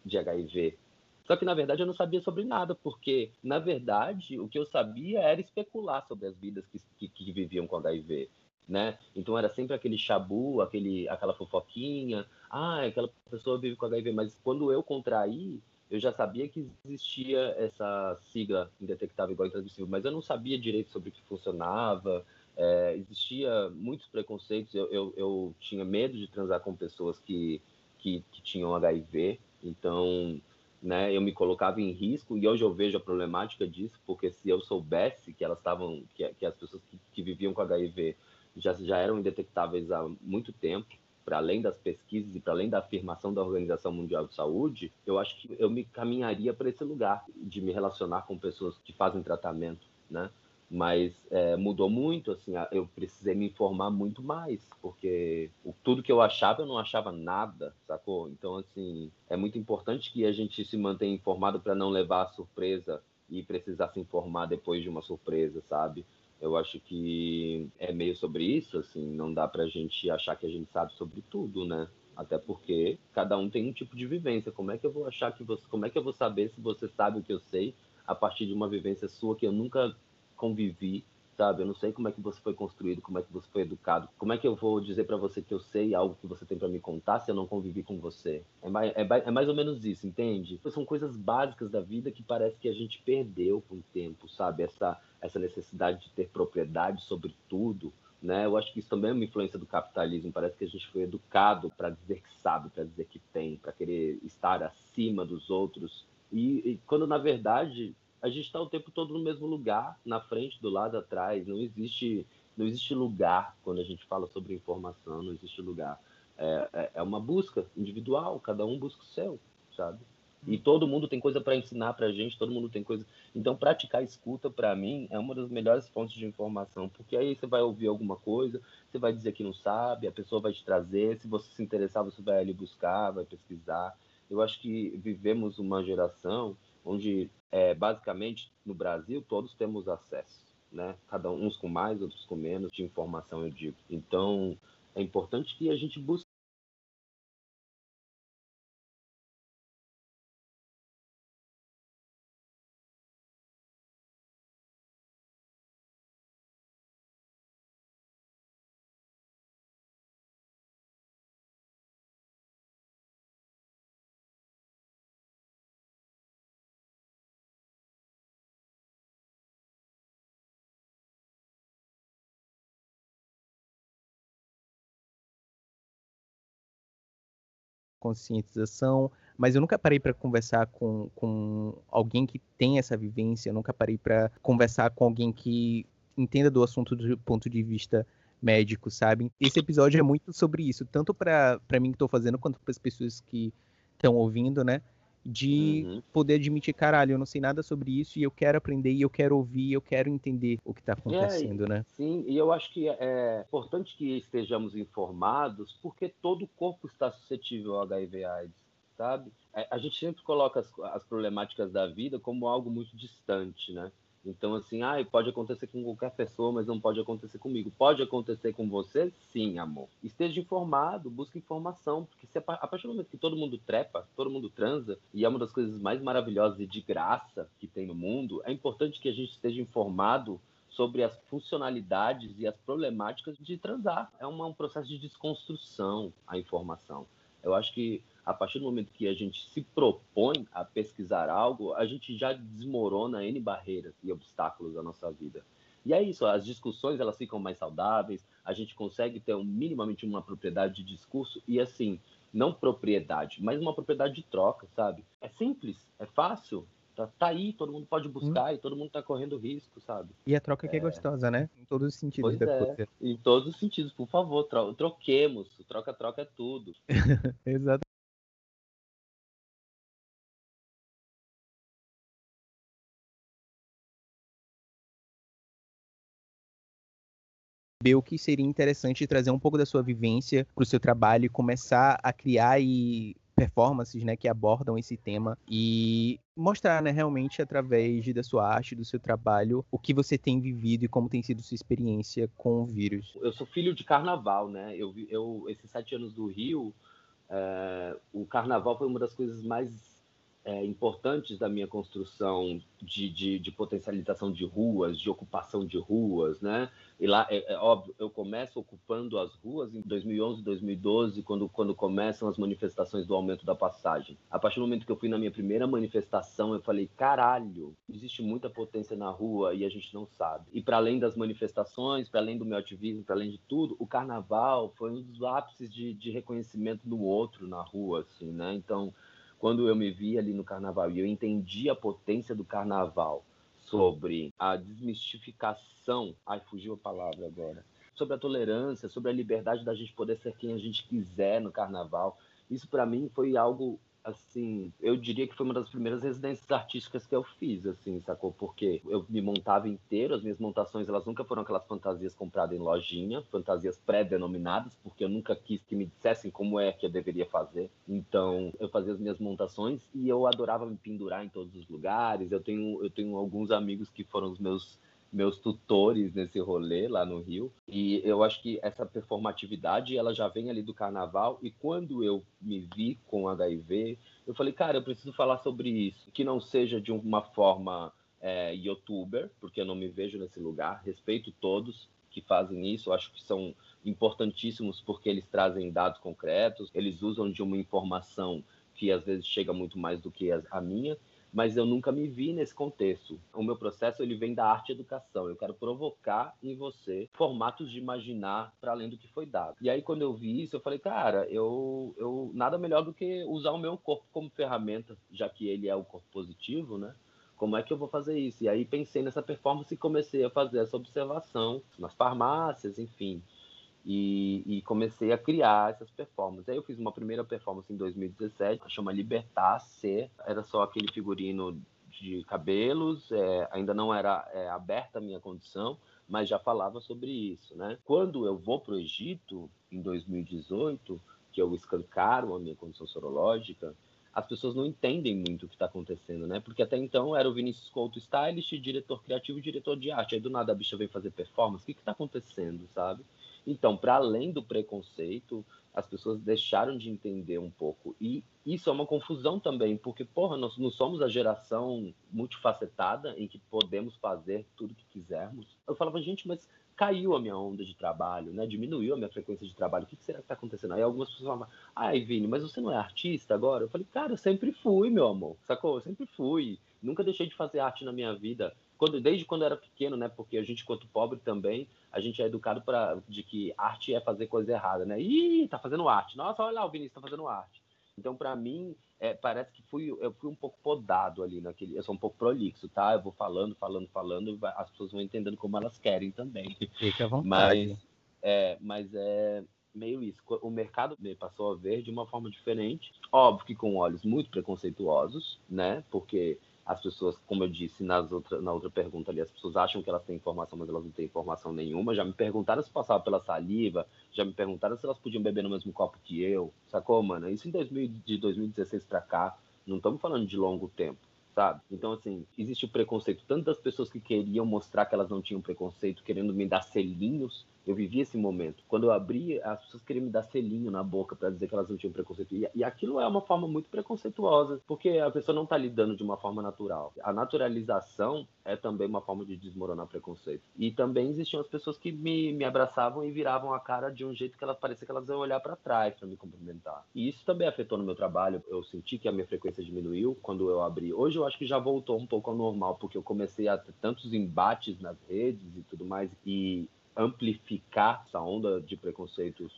de HIV. Só que, na verdade, eu não sabia sobre nada, porque, na verdade, o que eu sabia era especular sobre as vidas que, que, que viviam com HIV. Né? Então era sempre aquele chabu, aquele, aquela fofoquinha, ah, aquela pessoa vive com HIV, mas quando eu contraí, eu já sabia que existia essa sigla indetectável igual intransmissível, mas eu não sabia direito sobre o que funcionava, é, existia muitos preconceitos, eu, eu, eu, tinha medo de transar com pessoas que, que, que tinham HIV, então né, eu me colocava em risco e hoje eu vejo a problemática disso, porque se eu soubesse que elas estavam, que, que, as pessoas que, que, viviam com HIV já, já eram indetectáveis há muito tempo, para além das pesquisas e para além da afirmação da Organização Mundial de Saúde, eu acho que eu me caminharia para esse lugar de me relacionar com pessoas que fazem tratamento, né? mas é, mudou muito, assim, eu precisei me informar muito mais, porque tudo que eu achava, eu não achava nada, sacou? Então, assim, é muito importante que a gente se mantenha informado para não levar a surpresa e precisar se informar depois de uma surpresa, sabe? Eu acho que é meio sobre isso, assim, não dá pra gente achar que a gente sabe sobre tudo, né? Até porque cada um tem um tipo de vivência. Como é que eu vou achar que você. Como é que eu vou saber se você sabe o que eu sei a partir de uma vivência sua que eu nunca convivi, sabe? Eu não sei como é que você foi construído, como é que você foi educado. Como é que eu vou dizer para você que eu sei algo que você tem para me contar se eu não convivi com você? É mais, é, é mais ou menos isso, entende? São coisas básicas da vida que parece que a gente perdeu com o tempo, sabe? Essa, essa necessidade de ter propriedade sobre tudo. Né? Eu acho que isso também é uma influência do capitalismo. Parece que a gente foi educado para dizer que sabe, para dizer que tem, para querer estar acima dos outros. E, e, quando na verdade a gente está o tempo todo no mesmo lugar, na frente, do lado, atrás. Não existe, não existe lugar quando a gente fala sobre informação, não existe lugar. É, é, é uma busca individual, cada um busca o seu, sabe? E todo mundo tem coisa para ensinar para a gente, todo mundo tem coisa. Então, praticar escuta, para mim, é uma das melhores fontes de informação, porque aí você vai ouvir alguma coisa, você vai dizer que não sabe, a pessoa vai te trazer, se você se interessar, você vai ali buscar, vai pesquisar. Eu acho que vivemos uma geração onde é, basicamente no Brasil todos temos acesso, né? Cada um, uns com mais, outros com menos de informação, eu digo. Então é importante que a gente busque conscientização, mas eu nunca parei para conversar com, com alguém que tem essa vivência, eu nunca parei para conversar com alguém que entenda do assunto do ponto de vista médico, sabe? Esse episódio é muito sobre isso, tanto para mim que estou fazendo, quanto para as pessoas que estão ouvindo, né? De uhum. poder admitir, caralho, eu não sei nada sobre isso e eu quero aprender e eu quero ouvir, eu quero entender o que está acontecendo, é, né? Sim, e eu acho que é importante que estejamos informados, porque todo o corpo está suscetível ao HIV/AIDS, sabe? É, a gente sempre coloca as, as problemáticas da vida como algo muito distante, né? Então, assim, ah, pode acontecer com qualquer pessoa, mas não pode acontecer comigo. Pode acontecer com você? Sim, amor. Esteja informado, busque informação, porque se a partir do momento que todo mundo trepa, todo mundo transa, e é uma das coisas mais maravilhosas e de graça que tem no mundo, é importante que a gente esteja informado sobre as funcionalidades e as problemáticas de transar. É um processo de desconstrução a informação. Eu acho que a partir do momento que a gente se propõe a pesquisar algo, a gente já desmorona N barreiras e obstáculos da nossa vida. E é isso, as discussões elas ficam mais saudáveis, a gente consegue ter um, minimamente uma propriedade de discurso e assim, não propriedade, mas uma propriedade de troca, sabe? É simples, é fácil, tá, tá aí, todo mundo pode buscar hum. e todo mundo tá correndo risco, sabe? E a troca é... que é gostosa, né? Em todos os sentidos pois é, coisa. Em todos os sentidos, por favor, tro troquemos. Troca-troca é tudo. Exato. O que seria interessante trazer um pouco da sua vivência para o seu trabalho e começar a criar e performances, né, que abordam esse tema e mostrar, né, realmente através da sua arte, do seu trabalho, o que você tem vivido e como tem sido sua experiência com o vírus. Eu sou filho de carnaval, né? Eu, eu esses sete anos do Rio, é, o carnaval foi uma das coisas mais é, importantes da minha construção de, de, de, potencialização de ruas, de ocupação de ruas, né? E lá, é, é, óbvio, eu começo ocupando as ruas em 2011, 2012, quando, quando começam as manifestações do aumento da passagem. A partir do momento que eu fui na minha primeira manifestação, eu falei, caralho, existe muita potência na rua e a gente não sabe. E para além das manifestações, para além do meu ativismo, para além de tudo, o carnaval foi um dos ápices de, de reconhecimento do outro na rua, assim, né? Então, quando eu me vi ali no carnaval e eu entendi a potência do carnaval sobre a desmistificação, ai, fugiu a palavra agora, sobre a tolerância, sobre a liberdade da gente poder ser quem a gente quiser no carnaval. Isso para mim foi algo assim, eu diria que foi uma das primeiras residências artísticas que eu fiz, assim, sacou? Porque eu me montava inteiro, as minhas montações, elas nunca foram aquelas fantasias compradas em lojinha, fantasias pré-denominadas, porque eu nunca quis que me dissessem como é que eu deveria fazer. Então, eu fazia as minhas montações e eu adorava me pendurar em todos os lugares. Eu tenho, eu tenho alguns amigos que foram os meus meus tutores nesse rolê lá no Rio. E eu acho que essa performatividade, ela já vem ali do carnaval. E quando eu me vi com HIV, eu falei, cara, eu preciso falar sobre isso. Que não seja de uma forma é, youtuber, porque eu não me vejo nesse lugar. Respeito todos que fazem isso, eu acho que são importantíssimos porque eles trazem dados concretos, eles usam de uma informação que às vezes chega muito mais do que a minha, mas eu nunca me vi nesse contexto. O meu processo ele vem da arte educação. Eu quero provocar em você formatos de imaginar para além do que foi dado. E aí quando eu vi isso, eu falei, cara, eu, eu nada melhor do que usar o meu corpo como ferramenta, já que ele é o corpo positivo, né? Como é que eu vou fazer isso? E aí pensei nessa performance e comecei a fazer essa observação nas farmácias, enfim, e, e, comecei a criar essas performances. Aí eu fiz uma primeira performance em 2017, chama Libertar Ser. Era só aquele figurino de cabelos, é, ainda não era é, aberta a minha condição, mas já falava sobre isso, né? Quando eu vou para o Egito, em 2018, que eu escancaro a minha condição sorológica, as pessoas não entendem muito o que está acontecendo, né? Porque até então era o Vinícius Couto stylist, diretor criativo e diretor de arte. Aí do nada a bicha veio fazer performance. O que está acontecendo, sabe? Então, para além do preconceito, as pessoas deixaram de entender um pouco. E isso é uma confusão também, porque, porra, nós não somos a geração multifacetada em que podemos fazer tudo que quisermos. Eu falava, gente, mas caiu a minha onda de trabalho, né? Diminuiu a minha frequência de trabalho. O que, será que está acontecendo? Aí algumas pessoas falavam, ai, Vini, mas você não é artista agora? Eu falei, cara, eu sempre fui, meu amor. Sacou? Eu sempre fui. Nunca deixei de fazer arte na minha vida quando, desde quando eu era pequeno, né? Porque a gente, quanto pobre também, a gente é educado para de que arte é fazer coisa errada, né? Ih, tá fazendo arte. Nossa, olha lá, o Vinícius tá fazendo arte. Então, para mim, é, parece que fui, eu fui um pouco podado ali naquele. Eu sou um pouco prolixo, tá? Eu vou falando, falando, falando, as pessoas vão entendendo como elas querem também. Fica à vontade. Mas, É, mas é meio isso. O mercado me passou a ver de uma forma diferente, óbvio que com olhos muito preconceituosos, né? Porque as pessoas, como eu disse nas outra, na outra pergunta ali, as pessoas acham que elas têm informação, mas elas não têm informação nenhuma. Já me perguntaram se passava pela saliva, já me perguntaram se elas podiam beber no mesmo copo que eu, sacou, mano? Isso em 2000, de 2016 para cá, não estamos falando de longo tempo sabe? Então, assim, existe o preconceito tanto das pessoas que queriam mostrar que elas não tinham preconceito, querendo me dar selinhos, eu vivi esse momento. Quando eu abri, as pessoas queriam me dar selinho na boca para dizer que elas não tinham preconceito. E, e, aquilo é uma forma muito preconceituosa, porque a pessoa não está lidando de uma forma natural. A naturalização é também uma forma de desmoronar preconceito. E também existiam as pessoas que me, me abraçavam e viravam a cara de um jeito que elas parecia que elas iam olhar para trás para me cumprimentar. E isso também afetou no meu trabalho. Eu senti que a minha frequência diminuiu quando eu abri. Hoje eu acho que já voltou um pouco ao normal, porque eu comecei a ter tantos embates nas redes e tudo mais. E amplificar essa onda de preconceitos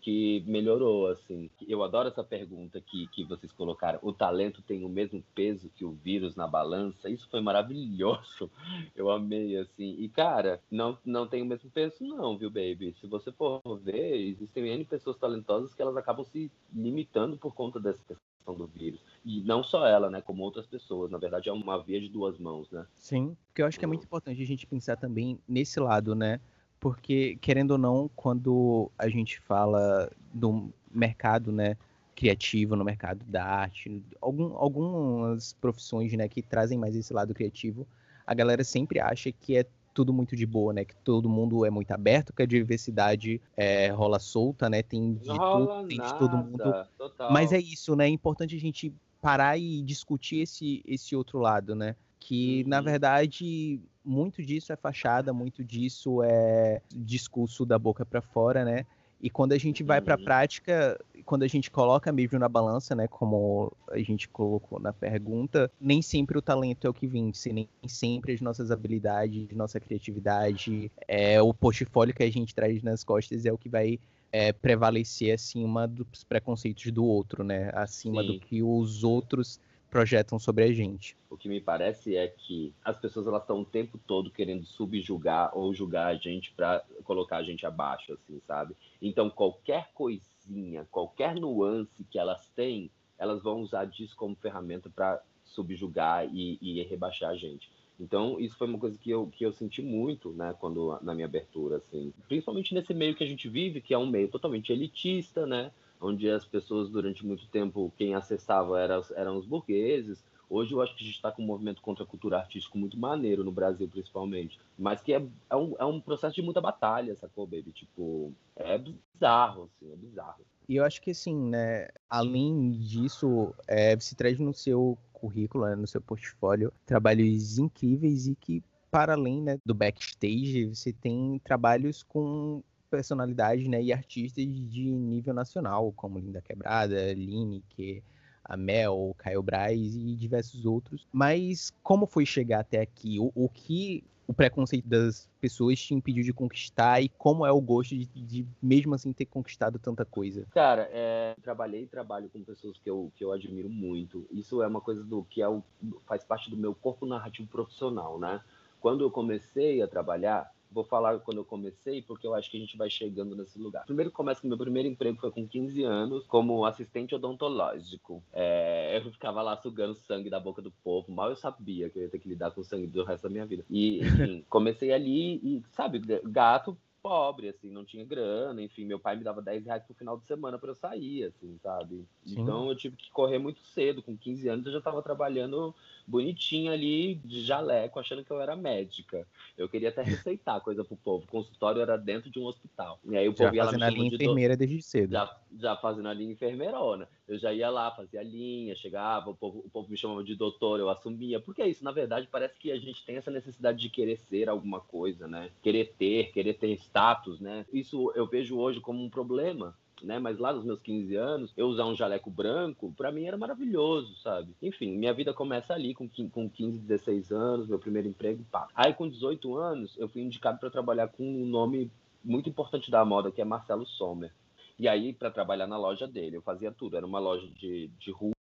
que melhorou, assim. Eu adoro essa pergunta que, que vocês colocaram. O talento tem o mesmo peso que o vírus na balança? Isso foi maravilhoso. Eu amei, assim. E, cara, não, não tem o mesmo peso, não, viu, baby? Se você for ver, existem N pessoas talentosas que elas acabam se limitando por conta dessa questão do vírus. E não só ela, né? Como outras pessoas. Na verdade, é uma via de duas mãos, né? Sim, porque eu acho que é muito importante a gente pensar também nesse lado, né? Porque querendo ou não, quando a gente fala do mercado, né, criativo, no mercado da arte, algum, algumas profissões, né, que trazem mais esse lado criativo, a galera sempre acha que é tudo muito de boa, né? Que todo mundo é muito aberto, que a diversidade é, rola solta, né? Tem de tudo, tem de todo mundo. Total. Mas é isso, né? É importante a gente parar e discutir esse, esse outro lado, né? Que, uhum. na verdade, muito disso é fachada, muito disso é discurso da boca para fora, né? E quando a gente vai para a uhum. prática, quando a gente coloca mesmo na balança, né, como a gente colocou na pergunta, nem sempre o talento é o que vence, nem sempre as nossas habilidades, nossa criatividade, é o portfólio que a gente traz nas costas é o que vai é, prevalecer acima dos preconceitos do outro, né? Acima Sim. do que os outros projetam sobre a gente. O que me parece é que as pessoas elas estão o tempo todo querendo subjugar ou julgar a gente para colocar a gente abaixo, assim, sabe? Então qualquer coisinha, qualquer nuance que elas têm, elas vão usar disso como ferramenta para subjugar e, e, rebaixar a gente. Então, isso foi uma coisa que eu, que eu senti muito, né, quando, na minha abertura, assim. Principalmente nesse meio que a gente vive, que é um meio totalmente elitista, né, onde as pessoas durante muito tempo quem acessava era, eram os burgueses. Hoje eu acho que a gente está com um movimento contra a cultura artística muito maneiro no Brasil, principalmente. Mas que é, é, um, é um processo de muita batalha, sacou, baby? Tipo, é bizarro, assim, é bizarro. E eu acho que, assim, né, além disso, é, você traz no seu currículo, né, no seu portfólio, trabalhos incríveis e que, para além né, do backstage, você tem trabalhos com personalidades né, e artistas de nível nacional, como Linda Quebrada, Lineker, a Mel, Caio Braz e diversos outros. Mas como foi chegar até aqui? O, o, que o preconceito das pessoas te impediu de conquistar e como é o gosto de, de mesmo assim ter conquistado tanta coisa? Cara, é, trabalhei e trabalho com pessoas que eu, que eu admiro muito. Isso é uma coisa do que é o, faz parte do meu corpo narrativo profissional, né? Quando eu comecei a trabalhar, Vou falar quando eu comecei, porque eu acho que a gente vai chegando nesse lugar. Primeiro começa que meu primeiro emprego foi com 15 anos, como assistente odontológico. É, eu ficava lá sugando sangue da boca do povo. Mal eu sabia que eu ia ter que lidar com sangue do resto da minha vida. E, enfim, comecei ali e, sabe, gato pobre, assim, não tinha grana, enfim, meu pai me dava 10 reais pro final de semana para eu sair, assim, sabe? Sim. Então eu tive que correr muito cedo, com 15 anos eu já estava trabalhando bonitinha ali, de jaleco, achando que eu era médica. Eu queria até receitar coisa pro povo, o consultório era dentro de um hospital. E aí o povo já ia lá fazendo a linha de enfermeira do... desde cedo. Já, já fazendo a linha enfermeirona. Eu já ia lá, fazia a linha, chegava, o povo, o povo me chamava de doutor, eu assumia. Porque é isso, na verdade, parece que a gente tem essa necessidade de querer ser alguma coisa, né? Querer ter, querer ter status, né? Isso eu vejo hoje como um problema. Né? Mas lá nos meus 15 anos, eu usar um jaleco branco, para mim era maravilhoso, sabe? Enfim, minha vida começa ali com, com 15, 16 anos, meu primeiro emprego, pá. Aí com 18 anos, eu fui indicado para trabalhar com um nome muito importante da moda, que é Marcelo Sommer. E aí, para trabalhar na loja dele, eu fazia tudo. Era uma loja de, de rua,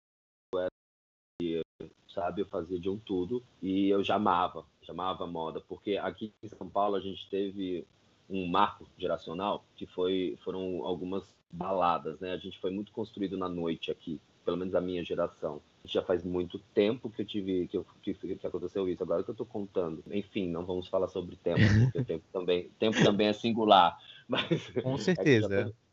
sabe? Eu fazia de um tudo. E eu já amava, chamava moda. Porque aqui em São Paulo a gente teve um marco geracional, que foi, foram algumas baladas, né? A gente foi muito construído na noite aqui, pelo menos a minha geração. Já faz muito tempo que eu tive que, eu, que, que aconteceu isso. Agora que eu estou contando. Enfim, não vamos falar sobre tempo, porque o tempo também, tempo também é singular. Mas, Com certeza. É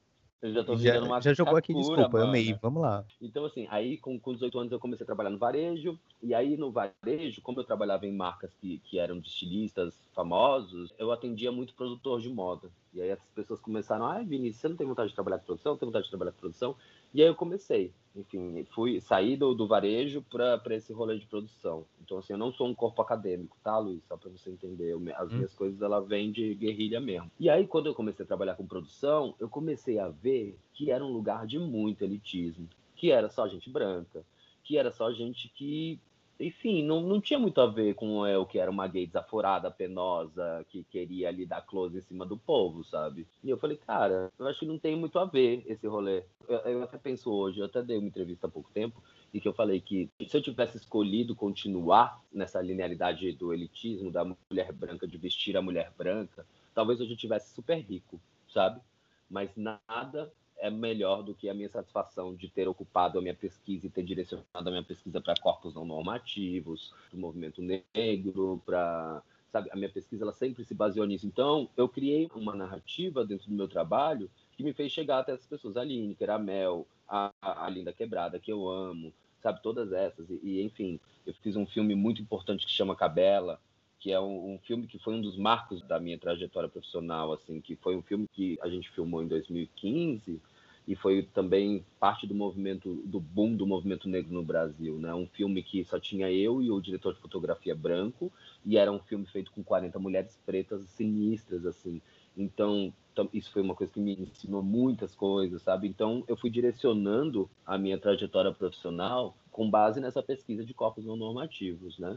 eu já tô já, uma já jogou aqui, desculpa, mano. amei, vamos lá. Então, assim, aí com, com 18 anos eu comecei a trabalhar no varejo, e aí no varejo, como eu trabalhava em marcas que, que eram de estilistas famosos, eu atendia muito produtor de moda. E aí as pessoas começaram, ah, Vinícius, você não tem vontade de trabalhar com produção? Tem vontade de trabalhar com produção? E aí eu comecei, enfim, fui sair do, do varejo para esse rolê de produção. Então, assim, eu não sou um corpo acadêmico, tá, Luiz? Só para você entender. Eu, as hum. minhas coisas, ela vêm de guerrilha mesmo. E aí, quando eu comecei a trabalhar com produção, eu comecei a ver que era um lugar de muito elitismo, que era só gente branca, que era só gente que enfim, não, não tinha muito a ver com é, o que era uma gay desaforada, penosa, que queria ali dar close em cima do povo, sabe? E eu falei, cara, eu acho que não tem muito a ver esse rolê. Eu, eu até penso hoje, eu até dei uma entrevista há pouco tempo, e que eu falei que se eu tivesse escolhido continuar nessa linearidade do elitismo, da mulher branca, de vestir a mulher branca, talvez hoje eu tivesse super rico, sabe? Mas nada é melhor do que a minha satisfação de ter ocupado a minha pesquisa e ter direcionado a minha pesquisa para corpos não normativos, para o movimento negro, para sabe, a minha pesquisa ela sempre se baseou nisso. Então, eu criei uma narrativa dentro do meu trabalho que me fez chegar até essas pessoas, a Lineker, a Mel, a, a Linda Quebrada, que eu amo, sabe, todas essas. E, e, enfim, eu fiz um filme muito importante que chama Cabela, que é um, um, filme que foi um dos marcos da minha trajetória profissional, assim, que foi um filme que a gente filmou em 2015 e foi também parte do movimento, do boom do movimento negro no Brasil, né? Um filme que só tinha eu e o diretor de fotografia branco e era um filme feito com 40 mulheres pretas sinistras, assim. Então, isso foi uma coisa que me ensinou muitas coisas, sabe? Então, eu fui direcionando a minha trajetória profissional com base nessa pesquisa de corpos não normativos, né?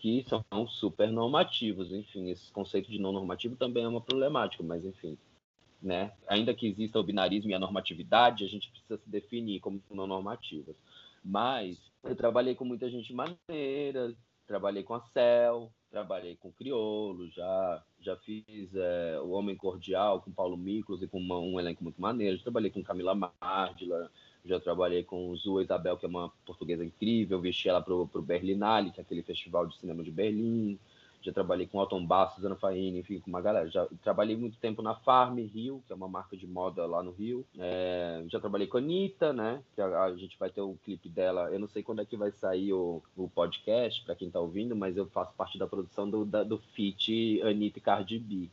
Que são super normativos. Enfim, esse conceito de não normativo também é uma problemática, mas enfim. Né? Ainda que exista o binarismo e a normatividade, a gente precisa se definir como não normativas. Mas eu trabalhei com muita gente maneira, trabalhei com a Cel, trabalhei com Criolo, já já fiz é, o Homem Cordial com Paulo Miklos e com uma, um elenco muito maneiro, já trabalhei com Camila Mardila, já trabalhei com Zua Isabel, que é uma portuguesa incrível, vesti ela para o Berlinale, que é aquele festival de cinema de Berlim. Já trabalhei com Alton Basso, Susana Faini, enfim, com uma galera. Já trabalhei muito tempo na Farm Rio, que é uma marca de moda lá no Rio. É, já trabalhei com a Anitta, né? Que a, a, gente vai ter o clipe dela. Eu não sei quando é que vai sair o, o podcast, para quem está ouvindo, mas eu faço parte da produção do, da, do feat Anitta e Cardi B.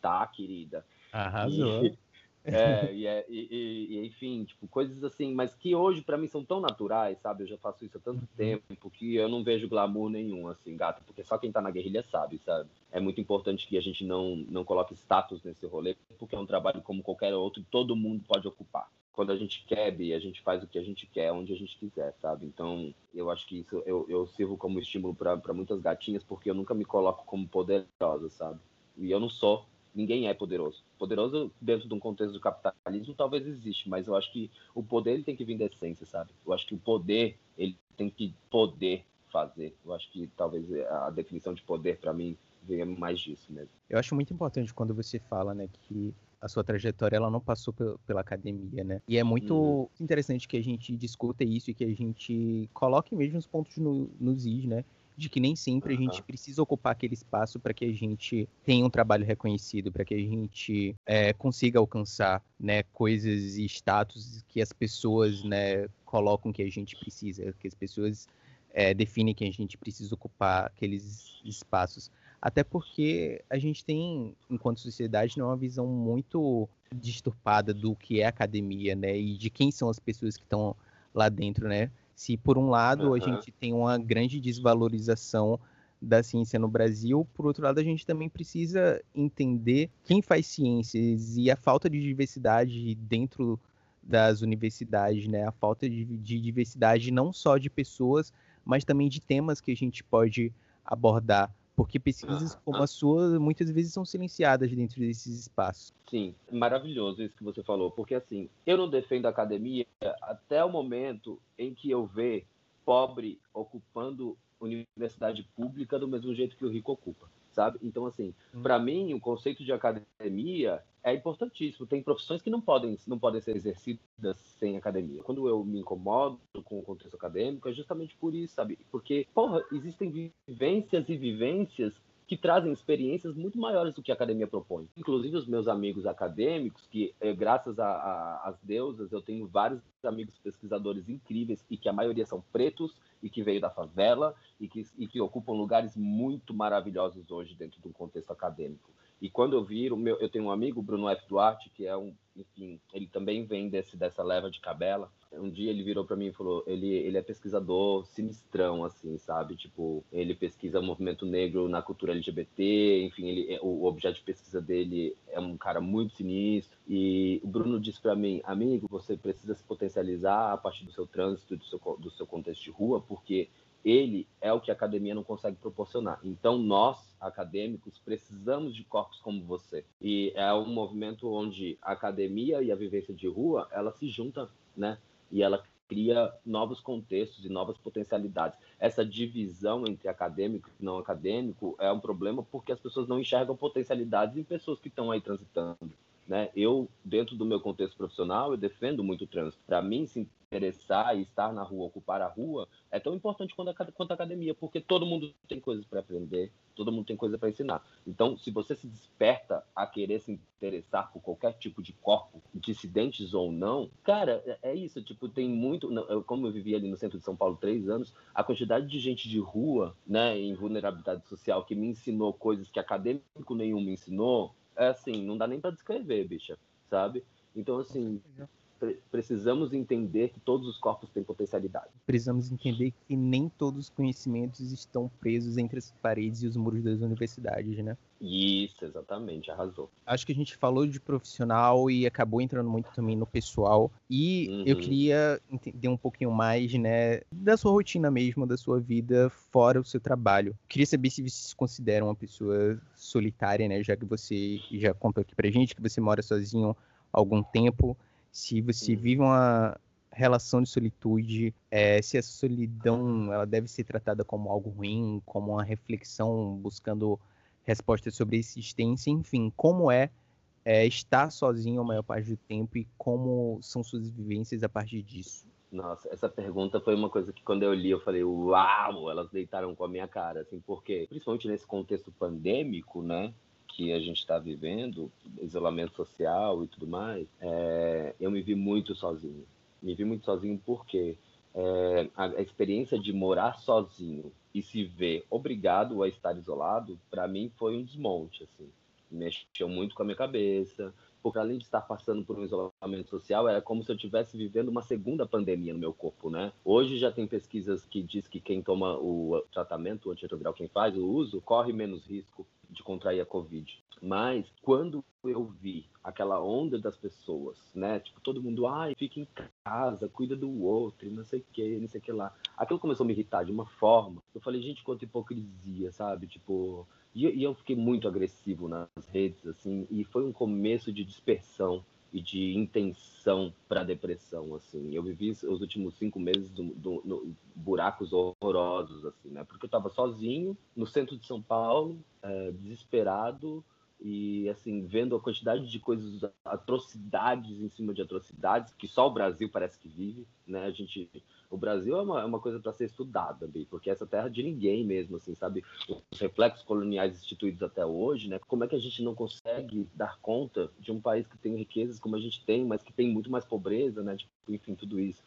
Tá, querida? Arrasou. E, é, e, é, e, e, enfim, tipo, coisas assim, mas que hoje para mim são tão naturais, sabe? Eu já faço isso há tanto uhum. tempo que eu não vejo glamour nenhum, assim, gata, porque só quem tá na guerrilha sabe, sabe? É muito importante que a gente não, não coloque status nesse rolê, porque é um trabalho como qualquer outro e todo mundo pode ocupar. Quando a gente quer, a gente faz o que a gente quer, onde a gente quiser, sabe? Então, eu acho que isso eu, eu sirvo como estímulo para muitas gatinhas, porque eu nunca me coloco como poderosa, sabe? E eu não sou, ninguém é poderoso. Poderoso dentro de um contexto do capitalismo talvez existe, mas eu acho que o poder ele tem que vir da essência, sabe? Eu acho que o poder ele tem que poder fazer. Eu acho que talvez a definição de poder para mim venha mais disso mesmo. Eu acho muito importante quando você fala, né, que a sua trajetória ela não passou pela academia, né? E é muito uhum. interessante que a gente discuta isso e que a gente coloque mesmo os pontos no, nos is, né? De que nem sempre a gente precisa ocupar aquele espaço para que a gente tenha um trabalho reconhecido, para que a gente é, consiga alcançar né, coisas e status que as pessoas né, colocam que a gente precisa, que as pessoas é, definem que a gente precisa ocupar aqueles espaços. Até porque a gente tem, enquanto sociedade, uma visão muito disturpada do que é academia, né? E de quem são as pessoas que estão lá dentro, né? Se por um lado uhum. a gente tem uma grande desvalorização da ciência no Brasil, por outro lado a gente também precisa entender quem faz ciências e a falta de diversidade dentro das universidades, né? A falta de, de diversidade não só de pessoas, mas também de temas que a gente pode abordar porque pesquisas como a sua muitas vezes são silenciadas dentro desses espaços. Sim, maravilhoso isso que você falou, porque assim, eu não defendo a academia até o momento em que eu ver pobre ocupando universidade pública do mesmo jeito que o rico ocupa. Sabe? Então, assim, hum. para mim, o conceito de academia é importantíssimo. Tem profissões que não podem, não podem ser exercidas sem academia. Quando eu me incomodo com o contexto acadêmico, é justamente por isso, sabe? Porque, porra, existem vivências e vivências que trazem experiências muito maiores do que a academia propõe. Inclusive os meus amigos acadêmicos, que eh, graças às deusas eu tenho vários amigos pesquisadores incríveis e que a maioria são pretos e que veio da favela e que, e que ocupam lugares muito maravilhosos hoje dentro de um contexto acadêmico. E quando eu viro, meu, eu tenho um amigo, Bruno F. Duarte, que é um, enfim, ele também vem desse, dessa leva de cabela. Um dia ele virou para mim e falou, ele, ele é pesquisador sinistrão, assim, sabe? Tipo, ele pesquisa o movimento negro na cultura LGBT, enfim, ele, o objeto de pesquisa dele é um cara muito sinistro. E o Bruno disse para mim, amigo, você precisa se potencializar a partir do seu trânsito, do seu, do seu contexto de rua, porque ele é o que a academia não consegue proporcionar. Então, nós, acadêmicos, precisamos de corpos como você. E é um movimento onde a academia e a vivência de rua, ela se juntam, né? E ela cria novos contextos e novas potencialidades. Essa divisão entre acadêmico e não acadêmico é um problema porque as pessoas não enxergam potencialidades em pessoas que estão aí transitando. Né? Eu, dentro do meu contexto profissional, eu defendo muito o trânsito. Para mim, interessar e estar na rua, ocupar a rua, é tão importante quanto a, quanto a academia, porque todo mundo tem coisas para aprender, todo mundo tem coisa para ensinar. Então, se você se desperta a querer se interessar por qualquer tipo de corpo, dissidentes ou não, cara, é, é isso. Tipo, tem muito. Como eu vivi ali no centro de São Paulo três anos, a quantidade de gente de rua, né, em vulnerabilidade social, que me ensinou coisas que acadêmico nenhum me ensinou, é assim, não dá nem para descrever, bicha, sabe? Então, assim, precisamos entender que todos os corpos têm potencialidade. Precisamos entender que nem todos os conhecimentos estão presos entre as paredes e os muros das universidades, né? Isso, exatamente, arrasou. Acho que a gente falou de profissional e acabou entrando muito também no pessoal. E uhum. eu queria entender um pouquinho mais, né, da sua rotina mesmo, da sua vida fora o seu trabalho. Queria saber se você se considera uma pessoa solitária, né, já que você já contou aqui pra gente que você mora sozinho há algum tempo se você vive uma relação de solitude, é, se a solidão ela deve ser tratada como algo ruim, como uma reflexão buscando respostas sobre a existência, enfim, como é, é estar sozinho a maior parte do tempo e como são suas vivências a partir disso. Nossa, essa pergunta foi uma coisa que quando eu li eu falei, uau, elas deitaram com a minha cara, assim, porque principalmente nesse contexto pandêmico, né? Que a gente está vivendo, isolamento social e tudo mais, é, eu me vi muito sozinho. Me vi muito sozinho porque é, a, a experiência de morar sozinho e se ver obrigado a estar isolado, para mim foi um desmonte, assim. Mexeu muito com a minha cabeça, porque além de estar passando por um isolamento social, era como se eu estivesse vivendo uma segunda pandemia no meu corpo, né? Hoje já tem pesquisas que diz que quem toma o tratamento antirretroviral, quem faz o uso, corre menos risco de contrair a Covid. Mas quando eu vi aquela onda das pessoas, né? Tipo, todo mundo, ai, fica em casa, cuida do outro, não sei o que, não sei o que lá. Aquilo começou a me irritar de uma forma. Eu falei, gente, quanta hipocrisia, sabe? Tipo, e, eu fiquei muito agressivo nas redes, assim, e foi um começo de dispersão e de intenção para depressão, assim. Eu vivi os últimos cinco meses do, do, no, buracos horrorosos, assim, né? Porque eu estava sozinho no centro de São Paulo, é, desesperado e assim vendo a quantidade de coisas, atrocidades em cima de atrocidades que só o Brasil parece que vive, né? A gente o Brasil é uma, é uma coisa para ser estudada, Bi, porque essa terra de ninguém mesmo, assim, sabe? Os reflexos coloniais instituídos até hoje, né? Como é que a gente não consegue dar conta de um país que tem riquezas como a gente tem, mas que tem muito mais pobreza, né? Tipo, enfim, tudo isso.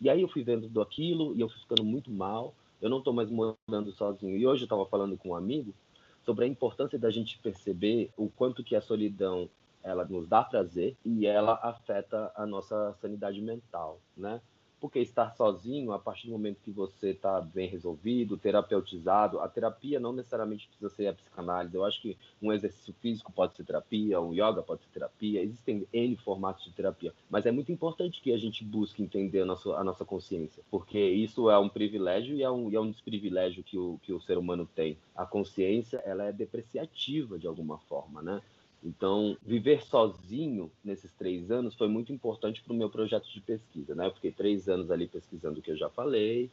E aí eu fui vendo aquilo e eu fui ficando muito mal. Eu não estou mais morando sozinho. E hoje eu estava falando com um amigo sobre a importância da gente perceber o quanto que a solidão ela nos dá prazer e ela afeta a nossa sanidade mental, né? Porque estar sozinho, a partir do momento que você está bem resolvido, terapeutizado, a terapia não necessariamente precisa ser a psicanálise. Eu acho que um exercício físico pode ser terapia, um yoga pode ser terapia, existem N formatos de terapia. Mas é muito importante que a gente busque entender a nossa, a nossa consciência, porque isso é um privilégio e é um, e é um desprivilégio que o, que o ser humano tem. A consciência, ela é depreciativa de alguma forma, né? Então, viver sozinho nesses três anos foi muito importante para o meu projeto de pesquisa, né? Eu fiquei três anos ali pesquisando o que eu já falei,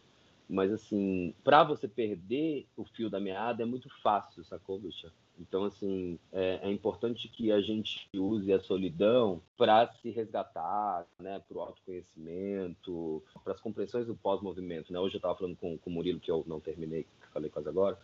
Mas, assim, para você perder o fio da meada é muito fácil, sacou, bicha? Então, assim, é, é, importante que a gente use a solidão para se resgatar, né, para o autoconhecimento, para as compreensões do pós-movimento. Né? Hoje eu estava falando com, com o Murilo, que eu não terminei, que falei quase agora,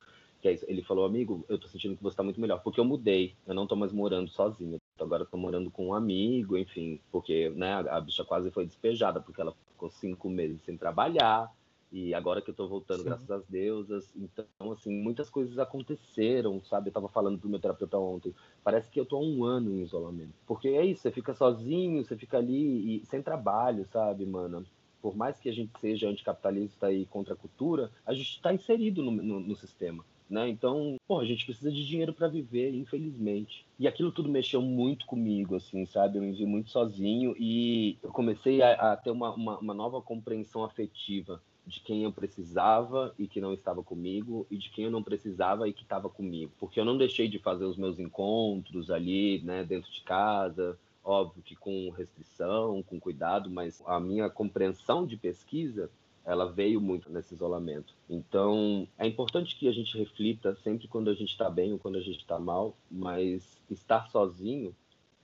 que é. Ele falou, amigo, eu estou sentindo que você está muito melhor, porque eu mudei, eu não estou mais morando sozinho. Agora estou morando com um amigo, enfim, porque né, a, a bicha quase foi despejada, porque ela ficou cinco meses sem trabalhar, e agora que eu tô voltando, Sim. graças às deusas, então, assim, muitas coisas aconteceram, sabe? Eu tava falando pro meu terapeuta ontem, parece que eu tô há um ano em isolamento. Porque é isso, você fica sozinho, você fica ali e sem trabalho, sabe, mano? Por mais que a gente seja anticapitalista e contra a cultura, a gente está inserido no, no, no sistema. Né? Então, pô, a gente precisa de dinheiro para viver, infelizmente. E aquilo tudo mexeu muito comigo, assim, sabe? Eu me vi muito sozinho e eu comecei a, a ter uma, uma, uma, nova compreensão afetiva de quem eu precisava e que não estava comigo e de quem eu não precisava e que estava comigo. Porque eu não deixei de fazer os meus encontros ali, né, dentro de casa, óbvio que com restrição, com cuidado, mas a minha compreensão de pesquisa ela veio muito nesse isolamento. Então, é importante que a gente reflita sempre quando a gente está bem ou quando a gente está mal, mas estar sozinho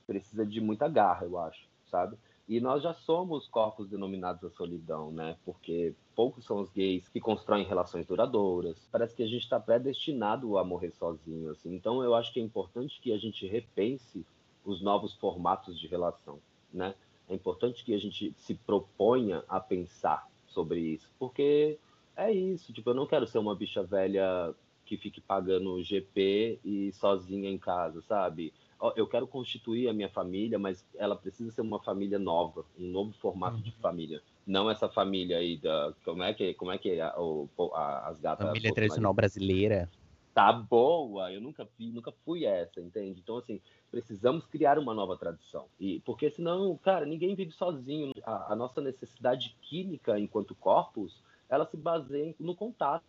precisa de muita garra, eu acho, sabe? E nós já somos corpos denominados a solidão, né? Porque poucos são os gays que constroem relações duradouras. Parece que a gente está predestinado a morrer sozinho, assim. Então eu acho que é importante que a gente repense os novos formatos de relação, né? É importante que a gente se proponha a pensar sobre isso, porque é isso. Tipo, eu não quero ser uma bicha velha que fique pagando GP e sozinha em casa, sabe? eu quero constituir a minha família, mas ela precisa ser uma família nova, um novo formato uhum. de família. Não essa família aí da. Como é que, como é, que é a, a, as gatas. Família tradicional brasileira. Tá boa, eu nunca vi, nunca fui essa, entende? Então, assim, precisamos criar uma nova tradição. E, porque senão, cara, ninguém vive sozinho. A, a nossa necessidade química enquanto corpos ela se baseia no contato,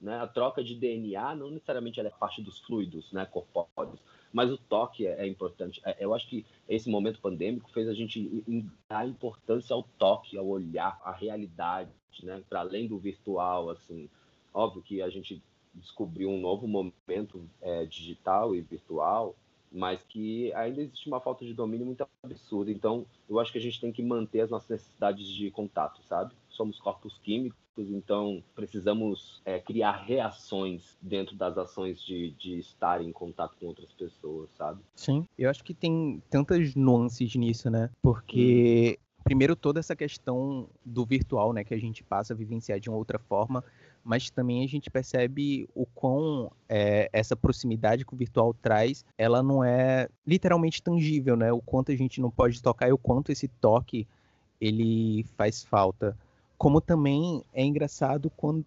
né? A troca de DNA não necessariamente é parte dos fluidos, né, corpóreos, mas o toque é, é importante. É, eu acho que esse momento pandêmico fez a gente dar importância ao toque, ao olhar, à realidade, né? Para além do virtual, assim. Óbvio que a gente descobriu um novo momento é, digital e virtual, mas que ainda existe uma falta de domínio muito absurda. Então, eu acho que a gente tem que manter as nossas necessidades de contato, sabe? Somos corpos químicos, então precisamos é, criar reações dentro das ações de, de estar em contato com outras pessoas, sabe? Sim, eu acho que tem tantas nuances nisso, né? Porque hum. primeiro toda essa questão do virtual, né, que a gente passa a vivenciar de uma outra forma, mas também a gente percebe o quão é, essa proximidade que o virtual traz, ela não é literalmente tangível, né? O quanto a gente não pode tocar e o quanto esse toque ele faz falta. Como também é engraçado quando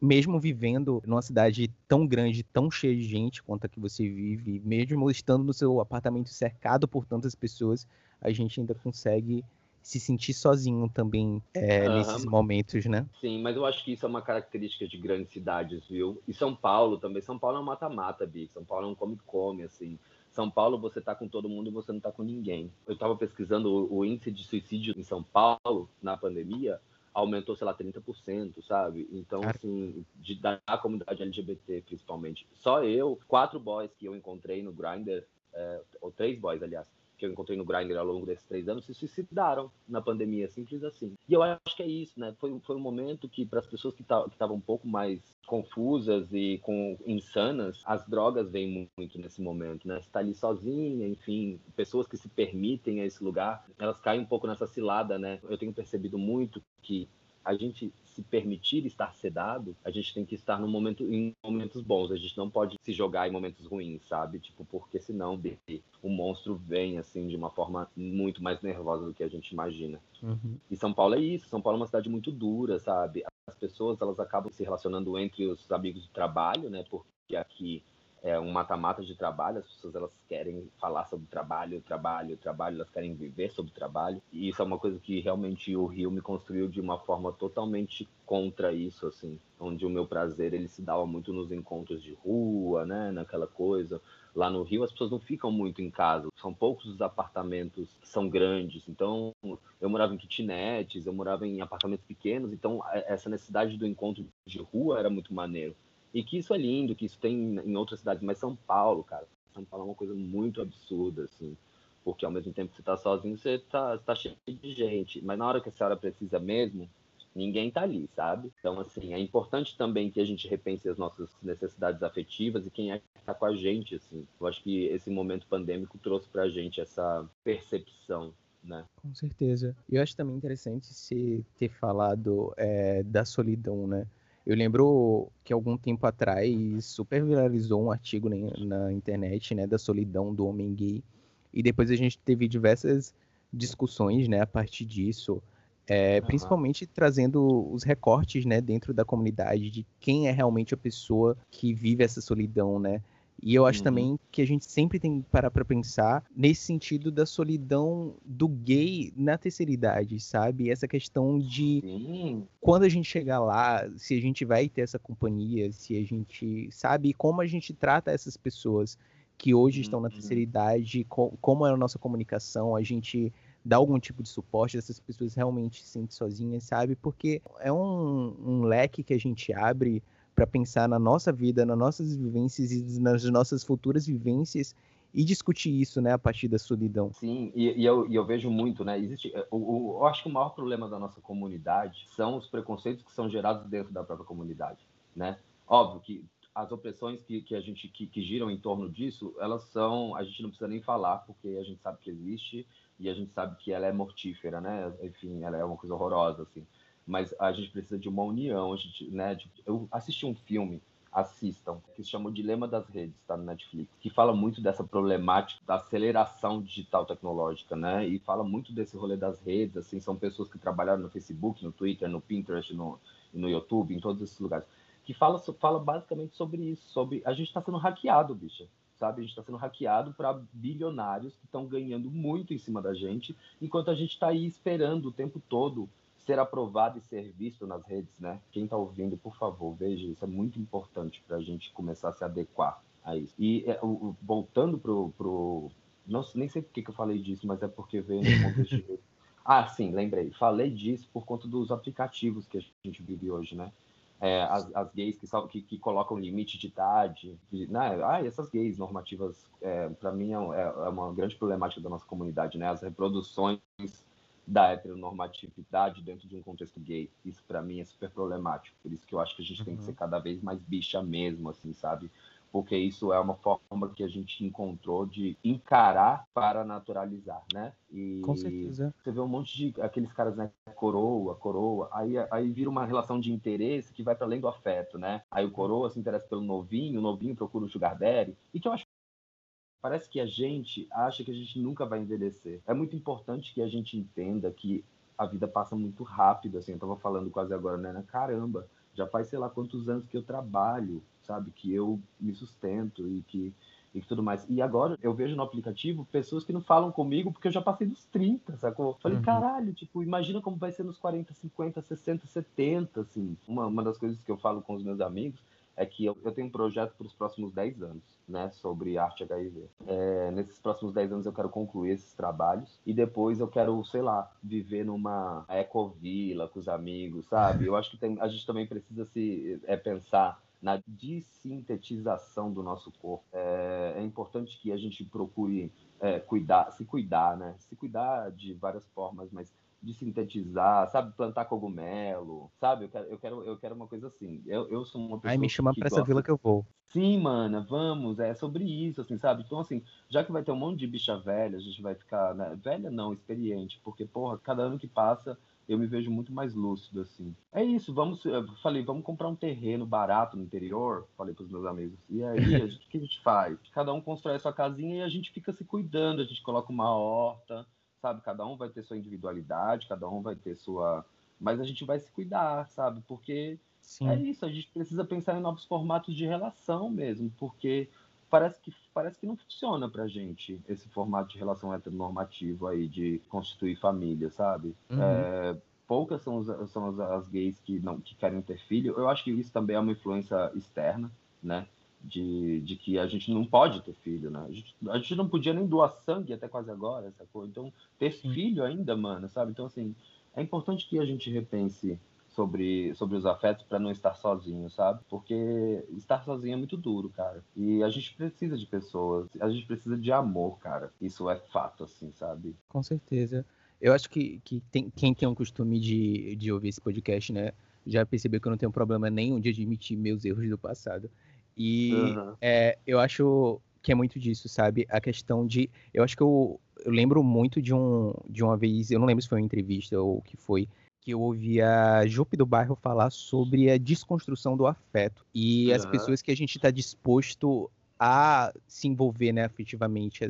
mesmo vivendo numa cidade tão grande, tão cheia de gente quanto a que você vive, mesmo estando no seu apartamento cercado por tantas pessoas, a gente ainda consegue se sentir sozinho também é, uhum. nesses momentos, né? Sim, mas eu acho que isso é uma característica de grandes cidades, viu? E São Paulo também. São Paulo é um mata-mata, Bi. São Paulo é um come-come, assim. São Paulo você tá com todo mundo e você não tá com ninguém. Eu estava pesquisando o, o, índice de suicídio em São Paulo na pandemia, aumentou, sei lá, 30%, sabe? Então, assim, de, da comunidade LGBT, principalmente. Só eu, quatro boys que eu encontrei no Grindr, é, ou três boys, aliás, que eu encontrei no Grindr ao longo desses três anos se suicidaram na pandemia, simples assim. E eu acho que é isso, né? Foi, foi um momento que, para as pessoas que estavam um pouco mais confusas e com insanas, as drogas vêm muito nesse momento, né? Você tá ali sozinha, enfim, pessoas que se permitem a esse lugar, elas caem um pouco nessa cilada, né? Eu tenho percebido muito que a gente se permitir estar sedado, a gente tem que estar no momento, em momentos bons. A gente não pode se jogar em momentos ruins, sabe? Tipo, porque senão o monstro vem, assim, de uma forma muito mais nervosa do que a gente imagina. Uhum. E São Paulo é isso. São Paulo é uma cidade muito dura, sabe? As pessoas, elas acabam se relacionando entre os amigos do trabalho, né? Porque aqui é um mata-mata de trabalho, as pessoas elas querem falar sobre trabalho, trabalho, trabalho, elas querem viver sobre trabalho. E isso é uma coisa que realmente o Rio me construiu de uma forma totalmente contra isso, assim, onde o meu prazer ele se dava muito nos encontros de rua, né, naquela coisa. Lá no Rio as pessoas não ficam muito em casa, são poucos os apartamentos que são grandes. Então, eu morava em kitnets, eu morava em apartamentos pequenos, então essa necessidade do encontro de rua era muito maneiro. E que isso é lindo, que isso tem em outras cidades, mas São Paulo, cara, São Paulo é uma coisa muito absurda, assim, porque ao mesmo tempo que você tá sozinho, você tá, tá cheio de gente, mas na hora que a senhora precisa mesmo, ninguém tá ali, sabe? Então, assim, é importante também que a gente repense as nossas necessidades afetivas e quem é que tá com a gente, assim. Eu acho que esse momento pandêmico trouxe pra gente essa percepção né? Com certeza. Eu acho também interessante se ter falado é, da solidão, né? Eu lembro que algum tempo atrás super viralizou um artigo na, internet, né, da solidão do homem gay. E depois a gente teve diversas discussões, né, a partir disso, é, uhum. principalmente trazendo os recortes, né, dentro da comunidade de quem é realmente a pessoa que vive essa solidão, né? E eu acho uhum. também que a gente sempre tem que parar para pensar nesse sentido da solidão do gay na terceira idade, sabe? Essa questão de Sim. quando a gente chegar lá, se a gente vai ter essa companhia, se a gente sabe como a gente trata essas pessoas que hoje uhum. estão na terceira uhum. idade, como é a nossa comunicação, a gente dá algum tipo de suporte, essas pessoas realmente se sentem sozinhas, sabe? Porque é um, um leque que a gente abre para pensar na nossa vida, nas nossas vivências e nas nossas futuras vivências e discutir isso, né, a partir da solidão. Sim, e, e, eu, e eu, vejo muito, né, existe, o, o, eu acho que o maior problema da nossa comunidade são os preconceitos que são gerados dentro da própria comunidade, né? Óbvio que as opressões que, que a gente que, que giram em torno disso, elas são, a gente não precisa nem falar porque a gente sabe que existe e a gente sabe que ela é mortífera, né? Enfim, ela é uma coisa horrorosa, assim mas a gente precisa de uma união. A gente, né, de, eu assisti um filme, assistam, que se chama O Dilema das Redes, está no Netflix, que fala muito dessa problemática da aceleração digital tecnológica, né? E fala muito desse rolê das redes, assim, são pessoas que trabalharam no Facebook, no Twitter, no Pinterest, no, no YouTube, em todos esses lugares, que fala, fala basicamente sobre isso, sobre a gente está sendo hackeado, bicha sabe? A gente está sendo hackeado para bilionários que estão ganhando muito em cima da gente, enquanto a gente está aí esperando o tempo todo ser aprovado e ser visto nas redes, né? Quem está ouvindo, por favor, veja, isso é muito importante para a gente começar a se adequar a isso. E é, voltando pro, pro não nem sei por que, que eu falei disso, mas é porque veio no contexto de... Ah, sim, lembrei. Falei disso por conta dos aplicativos que a gente vive hoje, né? É, as, as, gays que, que, que, colocam limite de idade, de, né? ah, essas gays normativas, é, para mim, é, é, uma grande problemática da nossa comunidade, né? As reproduções da heteronormatividade dentro de um contexto gay. Isso para mim é super problemático. Por isso que eu acho que a gente uhum. tem que ser uhum. cada vez mais bicha mesmo, assim, sabe? Porque isso é uma forma que a gente encontrou de encarar para naturalizar, né? E Com certeza. Você vê um monte de aqueles caras, né? Coroa, coroa. Aí, aí vira uma relação de interesse que vai para além do afeto, né? Aí o coroa se interessa pelo novinho, o novinho procura o sugar daddy. E que eu acho Parece que a gente acha que a gente nunca vai envelhecer. É muito importante que a gente entenda que a vida passa muito rápido, assim, eu tava falando quase agora, né? Caramba, já faz sei lá quantos anos que eu trabalho, sabe? Que eu me sustento e que, e tudo mais. E agora eu vejo no aplicativo pessoas que não falam comigo porque eu já passei dos 30, sacou? Falei, uhum. caralho, tipo, imagina como vai ser nos 40, 50, 60, 70, assim. Uma, uma das coisas que eu falo com os meus amigos é que eu, eu tenho um projeto para os próximos 10 anos, né, sobre arte HIV. É, nesses próximos 10 anos eu quero concluir esses trabalhos e depois eu quero, sei lá, viver numa ecovila com os amigos, sabe? Eu acho que tem, a gente também precisa se é, pensar na dessintetização do nosso corpo. É, é importante que a gente procure é, cuidar, se cuidar, né? Se cuidar de várias formas, mas de sintetizar, sabe, plantar cogumelo, sabe? Eu quero, eu quero, eu quero uma coisa assim. Eu, eu sou uma pessoa. Aí me chama pra gosta... essa vila que eu vou. Sim, mana, vamos. É sobre isso, assim, sabe? Então, assim, já que vai ter um monte de bicha velha, a gente vai ficar. Né? Velha não, experiente, porque, porra, cada ano que passa eu me vejo muito mais lúcido, assim. É isso, vamos. Eu falei, vamos comprar um terreno barato no interior, falei para os meus amigos. E aí, o que a gente faz? Cada um constrói a sua casinha e a gente fica se cuidando, a gente coloca uma horta sabe? Cada um vai ter sua individualidade, cada um vai ter sua. Mas a gente vai se cuidar, sabe? Porque Sim. é isso, a gente precisa pensar em novos formatos de relação mesmo, porque parece que, parece que não funciona pra gente esse formato de relação heteronormativo aí, de constituir família, sabe? Uhum. É, poucas são, os, são as, as, gays que, não, que querem ter filho. Eu acho que isso também é uma influência externa, né? De, de que a gente não pode ter filho, né? A gente, a gente não podia nem doar sangue até quase agora, essa coisa. Então, ter Sim. filho ainda, mano, sabe? Então, assim, é importante que a gente repense sobre, sobre os afetos para não estar sozinho, sabe? Porque estar sozinho é muito duro, cara. E a gente precisa de pessoas, a gente precisa de amor, cara. Isso é fato, assim, sabe? Com certeza. Eu acho que, que tem, quem tem o costume de, de ouvir esse podcast, né, já percebeu que eu não tenho problema nenhum de admitir meus erros do passado. E uhum. é, eu acho que é muito disso, sabe? A questão de. Eu acho que eu, eu lembro muito de, um, de uma vez, eu não lembro se foi uma entrevista ou o que foi, que eu ouvi a Jupe do Bairro falar sobre a desconstrução do afeto e uhum. as pessoas que a gente está disposto a se envolver, né, afetivamente,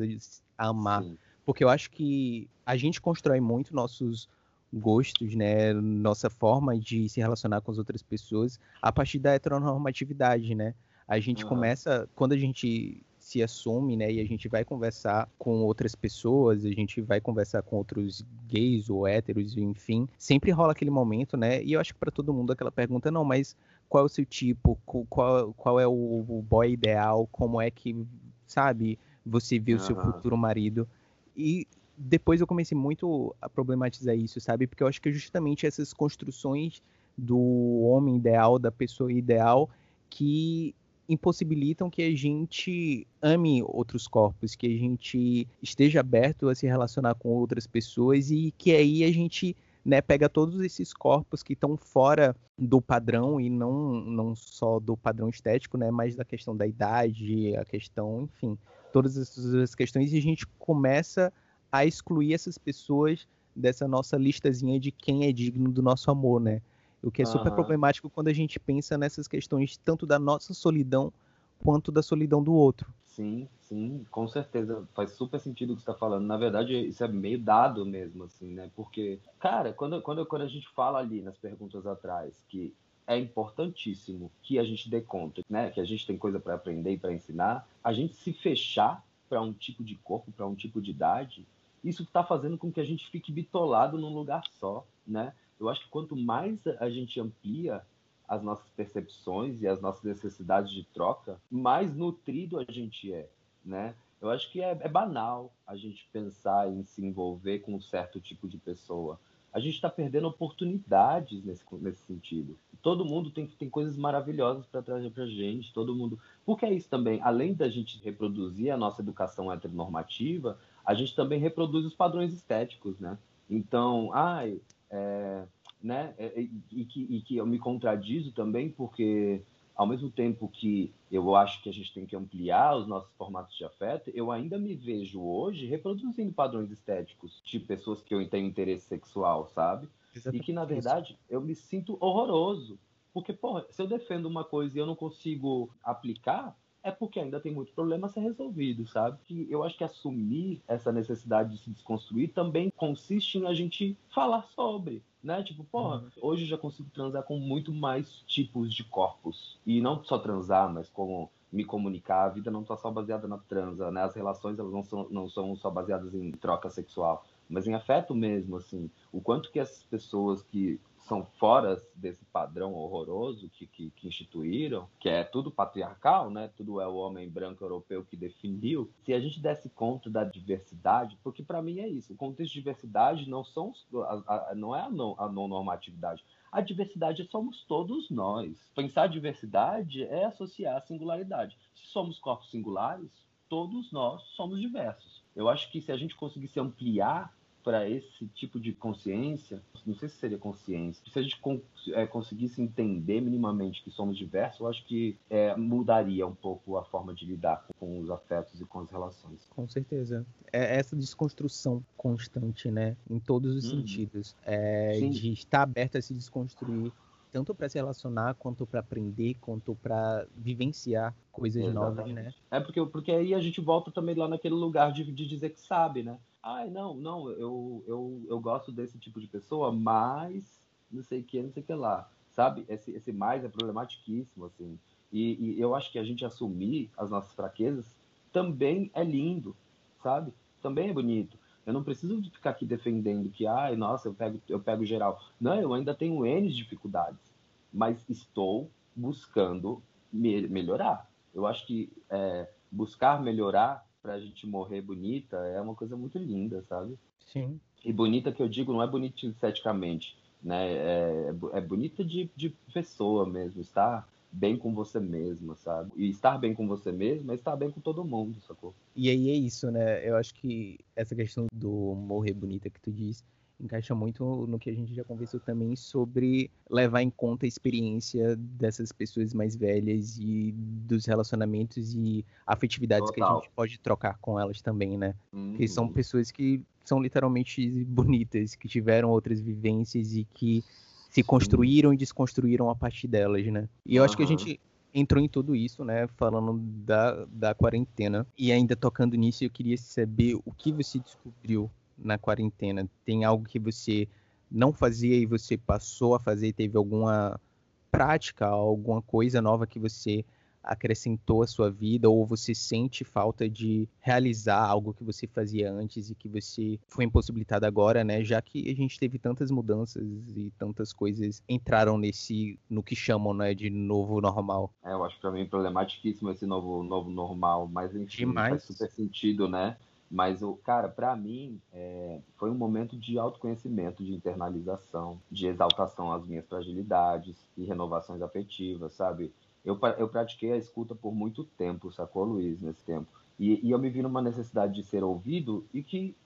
a amar. Sim. Porque eu acho que a gente constrói muito nossos gostos, né, nossa forma de se relacionar com as outras pessoas a partir da heteronormatividade, né? A gente uhum. começa, quando a gente se assume, né? E a gente vai conversar com outras pessoas, a gente vai conversar com outros gays ou héteros, enfim. Sempre rola aquele momento, né? E eu acho que para todo mundo aquela pergunta, não, mas qual é o seu tipo? Qual, qual é o boy ideal? Como é que, sabe, você vê o seu futuro marido? E depois eu comecei muito a problematizar isso, sabe? Porque eu acho que é justamente essas construções do homem ideal, da pessoa ideal, que impossibilitam que a gente ame outros corpos, que a gente esteja aberto a se relacionar com outras pessoas e que aí a gente né, pega todos esses corpos que estão fora do padrão e não, não só do padrão estético, né, mas da questão da idade, a questão, enfim, todas essas questões e a gente começa a excluir essas pessoas dessa nossa listazinha de quem é digno do nosso amor, né? O que é super problemático quando a gente pensa nessas questões tanto da nossa solidão quanto da solidão do outro. Sim, sim, com certeza. Faz super sentido o que você está falando. Na verdade, isso é meio dado mesmo, assim, né? Porque, cara, quando, quando, quando a gente fala ali nas perguntas atrás que é importantíssimo que a gente dê conta, né? Que a gente tem coisa para aprender e para ensinar, a gente se fechar para um tipo de corpo, para um tipo de idade, isso está fazendo com que a gente fique bitolado num lugar só, né? Eu acho que quanto mais a gente amplia as nossas percepções e as nossas necessidades de troca, mais nutrido a gente é, né? Eu acho que é, é banal a gente pensar em se envolver com um certo tipo de pessoa. A gente está perdendo oportunidades nesse, nesse sentido. Todo mundo tem, tem coisas maravilhosas para trazer para a gente, todo mundo. Porque é isso também, além da gente reproduzir a nossa educação heteronormativa, a gente também reproduz os padrões estéticos, né? Então, ai, é, né? É, é, e, que, e que eu me contradizo também, porque ao mesmo tempo que eu acho que a gente tem que ampliar os nossos formatos de afeto, eu ainda me vejo hoje reproduzindo padrões estéticos de pessoas que eu tenho interesse sexual, sabe? Exatamente. E que, na verdade, eu me sinto horroroso. Porque, porra, se eu defendo uma coisa e eu não consigo aplicar, é porque ainda tem muito problema a ser resolvido, sabe? Que eu acho que assumir essa necessidade de se desconstruir também consiste em a gente falar sobre, né? Tipo, porra, uhum. hoje eu já consigo transar com muito mais tipos de corpos. E não só transar, mas como me comunicar. A vida não está só baseada na transa, né? As relações elas não são, não são só baseadas em troca sexual, mas em afeto mesmo, assim. O quanto que as pessoas que são fora desse padrão horroroso que, que, que, instituíram, que é tudo patriarcal, né? Tudo é o homem branco europeu que definiu. Se a gente desse conta da diversidade, porque para mim é isso, o contexto de diversidade não são a, a, não é a não, a não normatividade. A diversidade somos todos nós. Pensar diversidade é associar a singularidade. Se somos corpos singulares, todos nós somos diversos. Eu acho que se a gente conseguisse ampliar para esse tipo de consciência, não sei se seria consciência, se a gente é, conseguisse entender minimamente que somos diversos, eu acho que é, mudaria um pouco a forma de lidar com os afetos e com as relações. Com certeza. É essa desconstrução constante, né? Em todos os uhum. sentidos. É, de estar aberto a se desconstruir tanto para se relacionar, quanto para aprender, quanto para vivenciar coisas Exatamente. novas, né? É porque, porque aí a gente volta também lá naquele lugar de, de dizer que sabe, né? ai, não, não, eu, eu, eu gosto desse tipo de pessoa, mas não sei o que, não sei o que lá, sabe? Esse, esse mais é problematiquíssimo, assim. E, e eu acho que a gente assumir as nossas fraquezas também é lindo, sabe? Também é bonito. Eu não preciso ficar aqui defendendo que, ai, nossa, eu pego, eu pego geral. Não, eu ainda tenho N dificuldades, mas estou buscando me melhorar. Eu acho que é, buscar melhorar para a gente morrer bonita é uma coisa muito linda, sabe? Sim. E bonita que eu digo não é bonita esteticamente, né? É, é bonita de, de pessoa mesmo, estar bem com você mesma, sabe? E estar bem com você mesma é estar bem com todo mundo, sacou? E aí é isso, né? Eu acho que essa questão do morrer bonita que tu diz encaixa muito no que a gente já conversou também sobre levar em conta a experiência dessas pessoas mais velhas e dos relacionamentos e afetividades Total. que a gente pode trocar com elas também, né? Uhum. Que são pessoas que são literalmente bonitas, que tiveram outras vivências e que se construíram e desconstruíram a partir delas, né? E eu uhum. acho que a gente entrou em tudo isso, né? Falando da, da quarentena. E ainda tocando nisso, eu queria saber o que você descobriu na quarentena. Tem algo que você não fazia e você passou a fazer? Teve alguma prática, alguma coisa nova que você acrescentou à sua vida ou você sente falta de realizar algo que você fazia antes e que você foi impossibilitado agora, né? Já que a gente teve tantas mudanças e tantas coisas entraram nesse no que chamam, né, de novo normal. É, eu acho para mim problematicíssimo esse novo novo normal, mas enfim, Demais. faz super sentido, né? Mas, o cara, para mim, é, foi um momento de autoconhecimento, de internalização, de exaltação às minhas fragilidades e renovações afetivas, sabe? Eu, eu pratiquei a escuta por muito tempo, sacou, Luiz, nesse tempo. E, e eu me vi numa necessidade de ser ouvido e que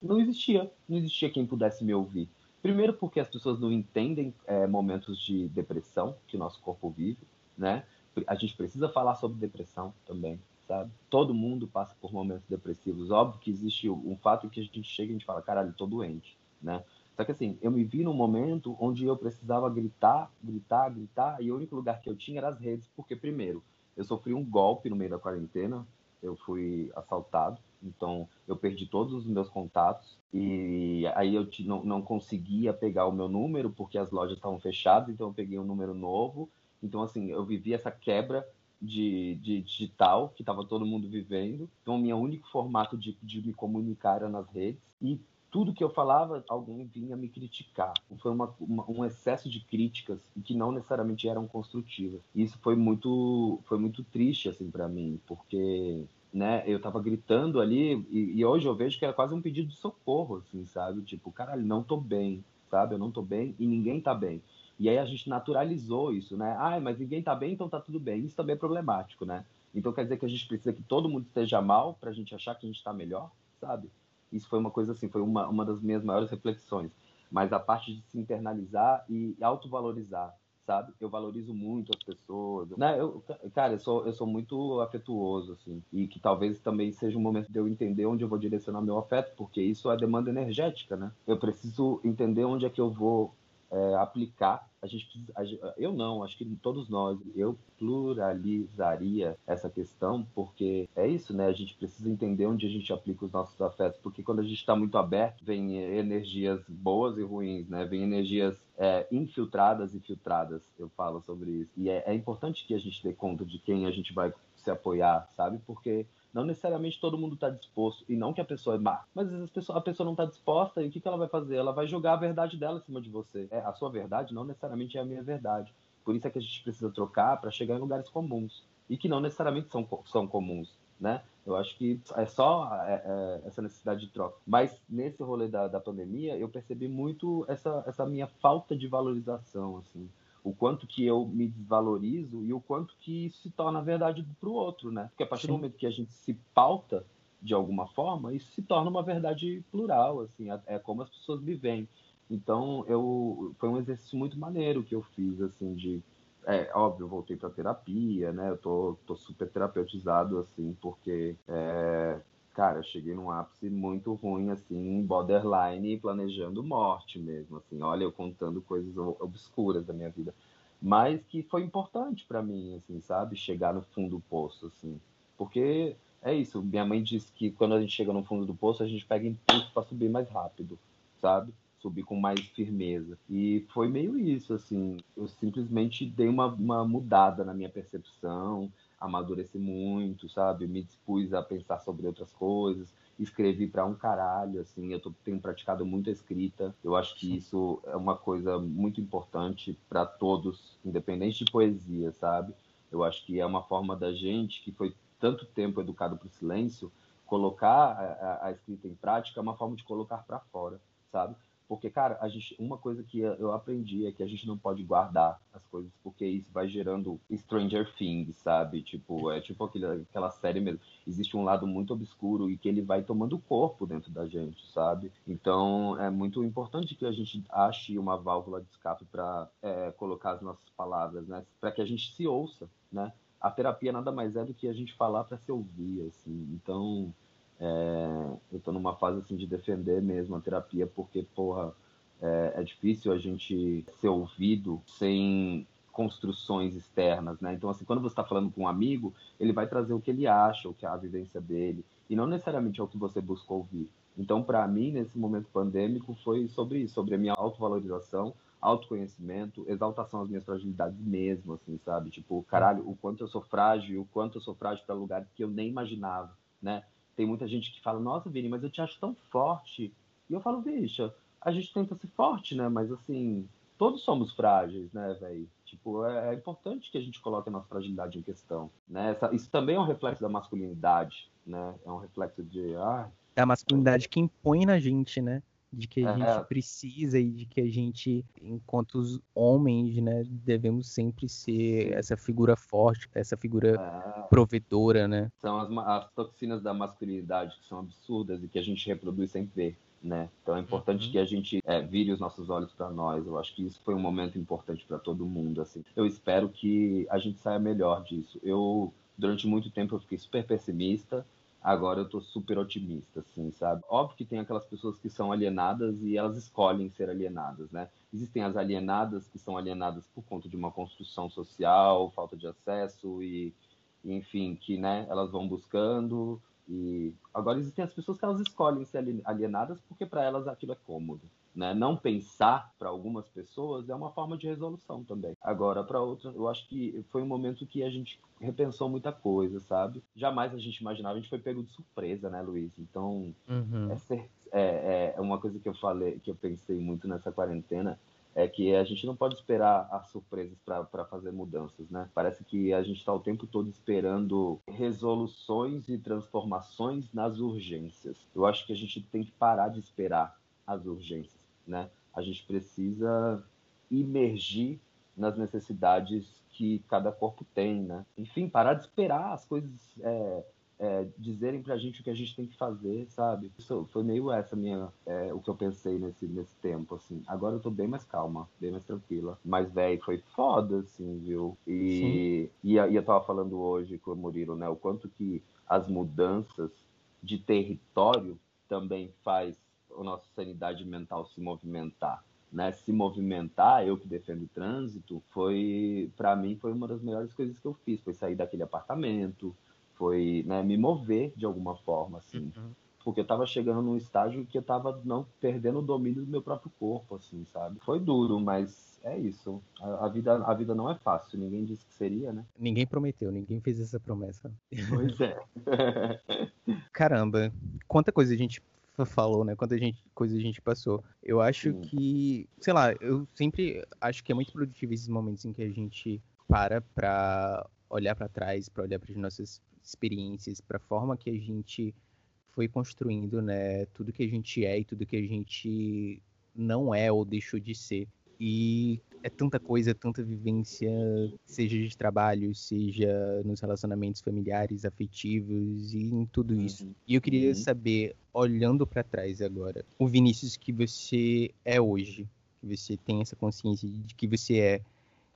não existia. Não existia quem pudesse me ouvir. Primeiro porque as pessoas não entendem é, momentos de depressão que o nosso corpo vive, né? A gente precisa falar sobre depressão também, sabe? Todo mundo passa por momentos depressivos. Óbvio que existe um fato que a gente chega e a gente fala, caralho, tô doente, né? Só que assim, eu me vi num momento onde eu precisava gritar, gritar, gritar, e o único lugar que eu tinha era as redes, porque primeiro, eu sofri um golpe no meio da quarentena, eu fui assaltado, então eu perdi todos os meus contatos e aí eu não, não conseguia pegar o meu número porque as lojas estavam fechadas, então eu peguei um número novo. Então assim, eu vivi essa quebra de, de digital que estava todo mundo vivendo. Então, o meu único formato de, de me comunicar era nas redes. E tudo que eu falava, alguém vinha me criticar. Foi uma, uma, um excesso de críticas que não necessariamente eram construtivas. E isso foi muito, foi muito triste assim para mim, porque né, eu tava gritando ali e, e, hoje eu vejo que era quase um pedido de socorro, assim, sabe? Tipo, caralho, não tô bem, sabe? Eu não tô bem e ninguém tá bem. E aí a gente naturalizou isso, né? Ah, mas ninguém tá bem, então tá tudo bem. Isso também é problemático, né? Então quer dizer que a gente precisa que todo mundo esteja mal para a gente achar que a gente está melhor, sabe? Isso foi uma coisa assim, foi uma, uma das minhas maiores reflexões. Mas a parte de se internalizar e autovalorizar, sabe? Eu valorizo muito as pessoas. Né? Eu, cara, eu sou, eu sou muito afetuoso, assim. E que talvez também seja um momento de eu entender onde eu vou direcionar meu afeto, porque isso é demanda energética, né? Eu preciso entender onde é que eu vou é, aplicar, a gente precisa, eu não, acho que todos nós, eu pluralizaria essa questão, porque é isso, né? A gente precisa entender onde a gente aplica os nossos afetos, porque quando a gente está muito aberto, vem energias boas e ruins, né? Vem energias é, infiltradas e filtradas, eu falo sobre isso. E é, é importante que a gente dê conta de quem a gente vai se apoiar, sabe? Porque não necessariamente todo mundo está disposto, e não que a pessoa é má, mas às vezes a pessoa, não está disposta, e o que, que ela vai fazer? Ela vai jogar a verdade dela em cima de você. É, a sua verdade não necessariamente é a minha verdade. Por isso é que a gente precisa trocar para chegar em lugares comuns, e que não necessariamente são, são comuns, né? Eu acho que é só é, é, essa necessidade de troca. Mas nesse rolê da, da pandemia, eu percebi muito essa, essa minha falta de valorização, assim o quanto que eu me desvalorizo e o quanto que isso se torna verdade para o outro, né? Porque a partir Sim. do momento que a gente se pauta de alguma forma, isso se torna uma verdade plural, assim, é, como as pessoas me veem. Então, eu foi um exercício muito maneiro que eu fiz, assim, de é óbvio, eu voltei para terapia, né? Eu tô, tô super terapeutizado, assim, porque é, cara, eu cheguei num ápice muito ruim, assim, borderline, planejando morte mesmo, assim, olha, eu contando coisas obscuras da minha vida. Mas que foi importante para mim, assim, sabe? Chegar no fundo do poço, assim. Porque é isso, minha mãe disse que quando a gente chega no fundo do poço, a gente pega impulso para subir mais rápido, sabe? subir com mais firmeza. E foi meio isso, assim. Eu simplesmente dei uma, uma mudada na minha percepção, amadureci muito, sabe? Me dispus a pensar sobre outras coisas, escrevi para um caralho, assim. Eu tô, tenho praticado muito a escrita. Eu acho que isso é uma coisa muito importante para todos, independente de poesia, sabe? Eu acho que é uma forma da gente que foi tanto tempo educado para o silêncio, colocar a, a, escrita em prática é uma forma de colocar para fora, sabe? Porque, cara, a gente, uma coisa que eu aprendi é que a gente não pode guardar as coisas, porque isso vai gerando Stranger Things, sabe? Tipo, é tipo aquele, aquela série mesmo. Existe um lado muito obscuro e que ele vai tomando corpo dentro da gente, sabe? Então, é muito importante que a gente ache uma válvula de escape para é, colocar as nossas palavras, né? Para que a gente se ouça, né? A terapia nada mais é do que a gente falar para se ouvir, assim. Então, é, eu estou numa fase assim de defender mesmo a terapia, porque, porra, é, é, difícil a gente ser ouvido sem construções externas, né? Então, assim, quando você está falando com um amigo, ele vai trazer o que ele acha, o que é a vivência dele, e não necessariamente é o que você busca ouvir. Então, para mim, nesse momento pandêmico, foi sobre isso, sobre a minha autovalorização, autoconhecimento, exaltação às minhas fragilidades mesmo, assim, sabe? Tipo, caralho, o quanto eu sou frágil, o quanto eu sou frágil para lugares que eu nem imaginava, né? Tem muita gente que fala, nossa, Vini, mas eu te acho tão forte. E eu falo, bicha, a gente tenta ser forte, né? Mas assim, todos somos frágeis, né, velho? Tipo, é, é, importante que a gente coloque a nossa fragilidade em questão, né? Essa, isso também é um reflexo da masculinidade, né? É um reflexo de, ah... É a masculinidade que impõe na gente, né? De que a gente precisa e de que a gente, enquanto os homens, né, devemos sempre ser essa figura forte, essa figura é. provedora, né? São as, as, toxinas da masculinidade que são absurdas e que a gente reproduz sem ver. Né? Então é importante uhum. que a gente é, vire os nossos olhos para nós. Eu acho que isso foi um momento importante para todo mundo. Assim, eu espero que a gente saia melhor disso. Eu durante muito tempo eu fiquei super pessimista Agora eu tô super otimista, assim, sabe? Óbvio que tem aquelas pessoas que são alienadas e elas escolhem ser alienadas, né? Existem as alienadas que são alienadas por conta de uma construção social, falta de acesso e, enfim, que, né, elas vão buscando e agora existem as pessoas que elas escolhem ser alienadas porque para elas aquilo é cômodo. Né? Não pensar para algumas pessoas é uma forma de resolução também. Agora, para outras, eu acho que foi um momento que a gente repensou muita coisa, sabe? Jamais a gente imaginava, a gente foi pego de surpresa, né, Luiz? Então, uhum. é, é, é uma coisa que eu falei, que eu pensei muito nessa quarentena, é que a gente não pode esperar as surpresas para fazer mudanças, né? Parece que a gente está o tempo todo esperando resoluções e transformações nas urgências. Eu acho que a gente tem que parar de esperar as urgências né? A gente precisa imergir nas necessidades que cada corpo tem, né? Enfim, parar de esperar as coisas é, é, dizerem pra gente o que a gente tem que fazer, sabe? Isso foi meio essa minha, é, o que eu pensei nesse, nesse tempo, assim. Agora eu tô bem mais calma, bem mais tranquila. Mas, velho, foi foda, assim, viu? E, e, e, eu tava falando hoje com o Murilo, né? O quanto que as mudanças de território também faz a nossa sanidade mental se movimentar. Né, se movimentar, eu que defendo o trânsito, foi para mim foi uma das melhores coisas que eu fiz, foi sair daquele apartamento, foi né, me mover de alguma forma, assim, uhum. porque eu estava chegando num estágio que eu estava não perdendo o domínio do meu próprio corpo, assim, sabe? Foi duro, mas é isso. A, a, vida, a vida não é fácil. Ninguém disse que seria, né? Ninguém prometeu, ninguém fez essa promessa. Pois é. Caramba, quanta coisa a gente falou, né? Quanta gente, coisa a gente passou. Eu acho Sim. que, sei lá, eu sempre acho que é muito produtivo esses momentos em que a gente para pra olhar para trás, para olhar para as nossas experiências, para a forma que a gente foi construindo, né? Tudo que a gente é e tudo que a gente não é ou deixou de ser. E é tanta coisa, tanta vivência, seja de trabalho, seja nos relacionamentos familiares, afetivos e em tudo uhum. isso. E eu queria uhum. saber, olhando para trás agora, o Vinícius que você é hoje, que você tem essa consciência de que você é,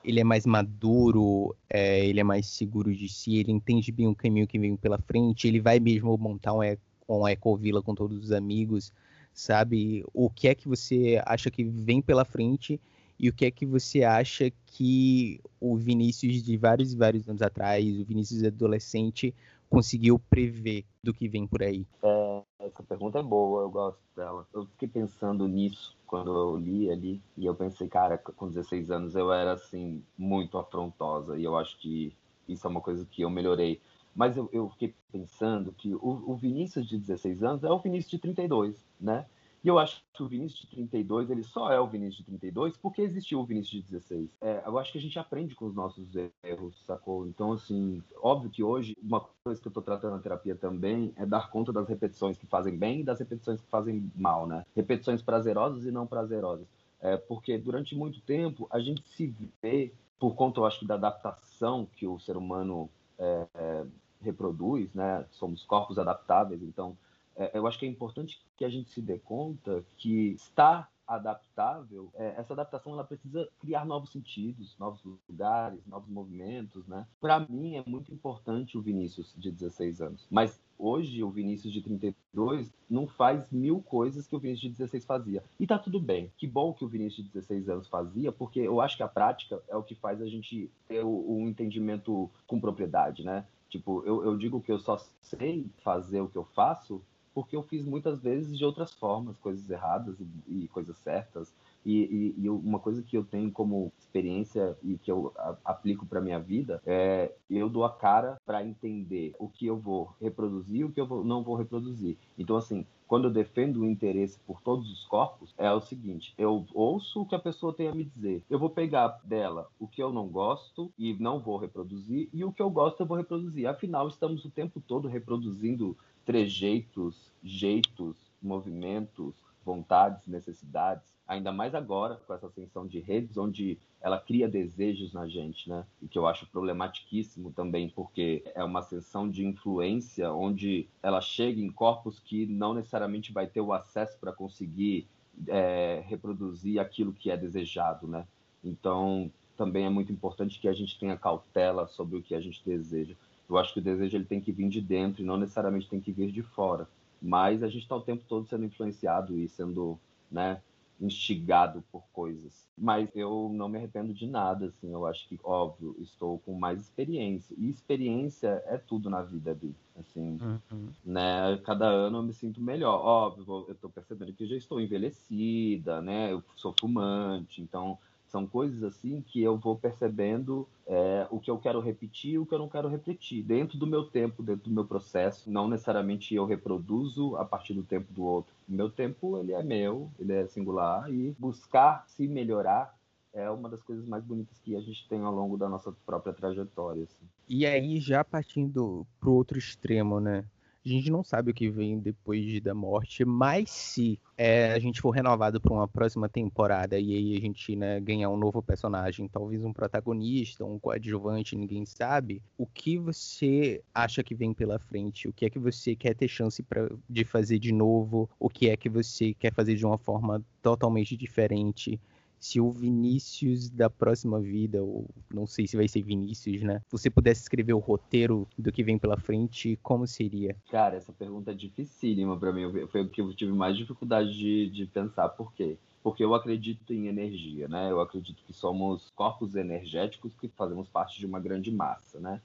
ele é mais maduro, é, ele é mais seguro de si, ele entende bem o caminho que vem pela frente, ele vai mesmo montar um, um ecovila com todos os amigos, sabe? O que é que você acha que vem pela frente e o que é que você acha que o Vinícius de vários e vários anos atrás, o Vinícius adolescente, conseguiu prever do que vem por aí? É, essa pergunta é boa, eu gosto dela. Eu fiquei pensando nisso quando eu li ali, e eu pensei, cara, com 16 anos eu era, assim, muito afrontosa, e eu acho que isso é uma coisa que eu melhorei. Mas eu, eu fiquei pensando que o, o Vinícius de 16 anos é o Vinícius de 32, né? E eu acho que o Vinícius de 32, ele só é o Vinícius de 32 porque existiu o Vinícius de 16. É, eu acho que a gente aprende com os nossos erros, sacou? Então, assim, óbvio que hoje, uma coisa que eu tô tratando na terapia também é dar conta das repetições que fazem bem e das repetições que fazem mal, né? Repetições prazerosas e não prazerosas. É, porque durante muito tempo a gente se vê, por conta, eu acho da adaptação que o ser humano é, é, reproduz, né? Somos corpos adaptáveis, então é, eu acho que é importante que a gente se dê conta que estar adaptável, é, essa adaptação ela precisa criar novos sentidos, novos lugares, novos movimentos, né? Para mim é muito importante o Vinícius de 16 anos, mas hoje o Vinícius de 32 não faz mil coisas que o Vinícius de 16 fazia. E tá tudo bem. Que bom que o Vinícius de 16 anos fazia, porque eu acho que a prática é o que faz a gente ter um entendimento com propriedade, né? Tipo, eu, eu digo que eu só sei fazer o que eu faço porque eu fiz muitas vezes de outras formas, coisas erradas e, e coisas certas. E, e, e, uma coisa que eu tenho como experiência e que eu aplico para minha vida é eu dou a cara para entender o que eu vou reproduzir e o que eu vou, não vou reproduzir. Então, assim, quando eu defendo o interesse por todos os corpos, é o seguinte: eu ouço o que a pessoa tem a me dizer. Eu vou pegar dela o que eu não gosto e não vou reproduzir, e o que eu gosto eu vou reproduzir. Afinal, estamos o tempo todo reproduzindo trejeitos, jeitos, movimentos, vontades, necessidades, ainda mais agora com essa ascensão de redes, onde ela cria desejos na gente, né? E que eu acho problematiquíssimo também, porque é uma ascensão de influência onde ela chega em corpos que não necessariamente vai ter o acesso para conseguir é, reproduzir aquilo que é desejado, né? Então, também é muito importante que a gente tenha cautela sobre o que a gente deseja. Eu acho que o desejo ele tem que vir de dentro e não necessariamente tem que vir de fora. Mas a gente está o tempo todo sendo influenciado e sendo, né, instigado por coisas. Mas eu não me arrependo de nada, assim. Eu acho que, óbvio, estou com mais experiência. E experiência é tudo na vida, Bi. Assim, uhum. né? Cada ano eu me sinto melhor. Óbvio, eu estou percebendo que já estou envelhecida, né? Eu sou fumante, então são coisas assim que eu vou percebendo é, o que eu quero repetir e o que eu não quero repetir, dentro do meu tempo, dentro do meu processo. Não necessariamente eu reproduzo a partir do tempo do outro. O meu tempo, ele é meu, ele é singular e buscar se melhorar é uma das coisas mais bonitas que a gente tem ao longo da nossa própria trajetória. Assim. E aí, já partindo pro outro extremo, né? A gente não sabe o que vem depois da morte, mas se é, a gente for renovado para uma próxima temporada e aí a gente né, ganhar um novo personagem, talvez um protagonista, um coadjuvante, ninguém sabe, o que você acha que vem pela frente? O que é que você quer ter chance pra, de fazer de novo? O que é que você quer fazer de uma forma totalmente diferente? Se o Vinícius da próxima vida, ou não sei se vai ser Vinícius, né? Você pudesse escrever o roteiro do que vem pela frente, como seria? Cara, essa pergunta é dificílima para mim. Foi o que eu tive mais dificuldade de, de pensar. Por quê? Porque eu acredito em energia, né? Eu acredito que somos corpos energéticos que fazemos parte de uma grande massa, né?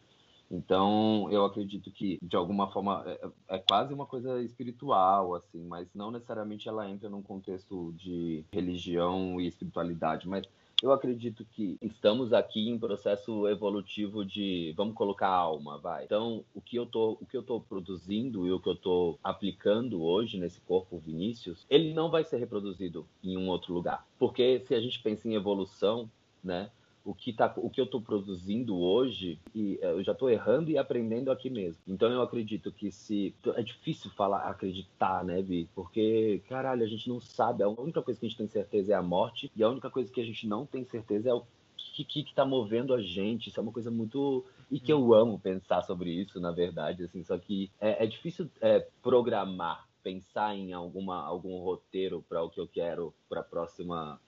Então, eu acredito que, de alguma forma, é, é, quase uma coisa espiritual, assim, mas não necessariamente ela entra num contexto de religião e espiritualidade, mas eu acredito que estamos aqui em processo evolutivo de, vamos colocar alma, vai. Então, o que eu tô, o que eu tô produzindo e o que eu tô aplicando hoje nesse corpo Vinícius, ele não vai ser reproduzido em um outro lugar. Porque se a gente pensa em evolução, né? O que, tá, o que eu estou produzindo hoje, e eh, eu já estou errando e aprendendo aqui mesmo. Então eu acredito que se. É difícil falar, acreditar, né, Vi? Porque, caralho, a gente não sabe. A única coisa que a gente tem certeza é a morte, e a única coisa que a gente não tem certeza é o que, que, que tá movendo a gente. Isso é uma coisa muito. E que eu amo pensar sobre isso, na verdade, assim, só que é, é difícil é, programar, pensar em alguma, algum roteiro para o que eu quero para a próxima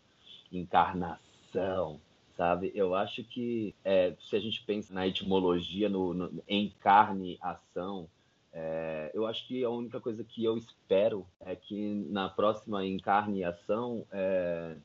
encarnação sabe? Eu acho que é, se a gente pensa na etimologia, no, no encarne, ação, é, eu acho que a única coisa que eu espero é que na próxima encarne ação é,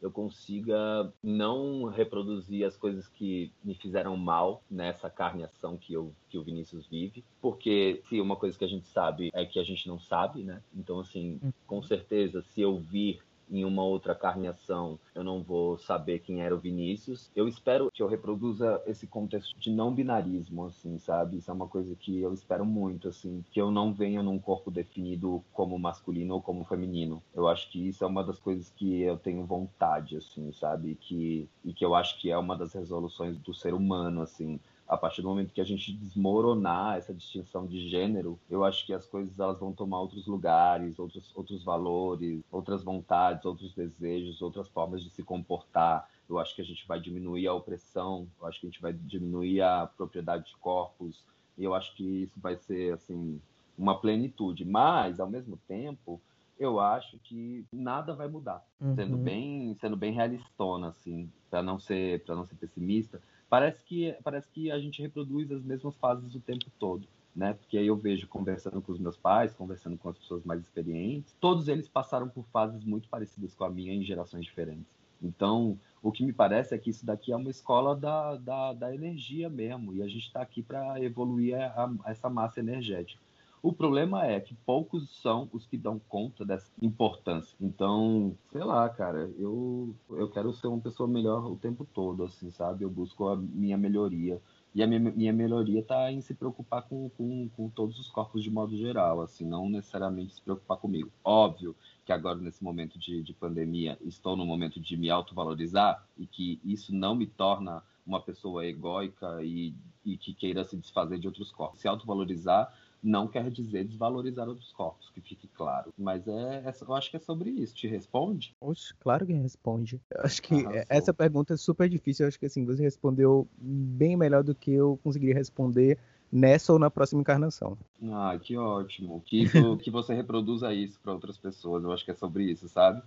eu consiga não reproduzir as coisas que me fizeram mal nessa carneação que, eu, que o Vinícius vive. Porque se uma coisa que a gente sabe é que a gente não sabe, né? Então, assim, uhum. com certeza, se eu vir em uma outra carneação, eu não vou saber quem era o Vinícius. Eu espero que eu reproduza esse contexto de não binarismo, assim, sabe? Isso é uma coisa que eu espero muito, assim, que eu não venha num corpo definido como masculino ou como feminino. Eu acho que isso é uma das coisas que eu tenho vontade, assim, sabe? Que, e que eu acho que é uma das resoluções do ser humano, assim a partir do momento que a gente desmoronar essa distinção de gênero, eu acho que as coisas elas vão tomar outros lugares, outros, outros valores, outras vontades, outros desejos, outras formas de se comportar. Eu acho que a gente vai diminuir a opressão, eu acho que a gente vai diminuir a propriedade de corpos, e eu acho que isso vai ser assim uma plenitude. Mas, ao mesmo tempo, eu acho que nada vai mudar. Uhum. Sendo bem, sendo bem realistona assim, para não ser, para não ser pessimista, parece que parece que a gente reproduz as mesmas fases o tempo todo. Né? Porque aí eu vejo conversando com os meus pais, conversando com as pessoas mais experientes, todos eles passaram por fases muito parecidas com a minha em gerações diferentes. Então, o que me parece é que isso daqui é uma escola da, da, da energia mesmo, e a gente está aqui para evoluir a, a, essa massa energética. O problema é que poucos são os que dão conta dessa importância. Então, sei lá, cara, eu, eu quero ser uma pessoa melhor o tempo todo, assim, sabe? Eu busco a minha melhoria. E a minha, minha melhoria está em se preocupar com, com, com todos os corpos de modo geral, assim, não necessariamente se preocupar comigo. Óbvio que agora, nesse momento de, de pandemia, estou no momento de me autovalorizar e que isso não me torna uma pessoa egóica e, e que queira se desfazer de outros corpos. Se autovalorizar não quer dizer desvalorizar outros corpos, que fique claro. Mas é, é, eu acho que é sobre isso. Te responde? Oxe, claro que responde. Eu acho que Arrasou. essa pergunta é super difícil. Eu acho que assim, você respondeu bem melhor do que eu conseguiria responder nessa ou na próxima encarnação. Ah, que ótimo. Que, isso, que você reproduza isso para outras pessoas. Eu acho que é sobre isso, sabe?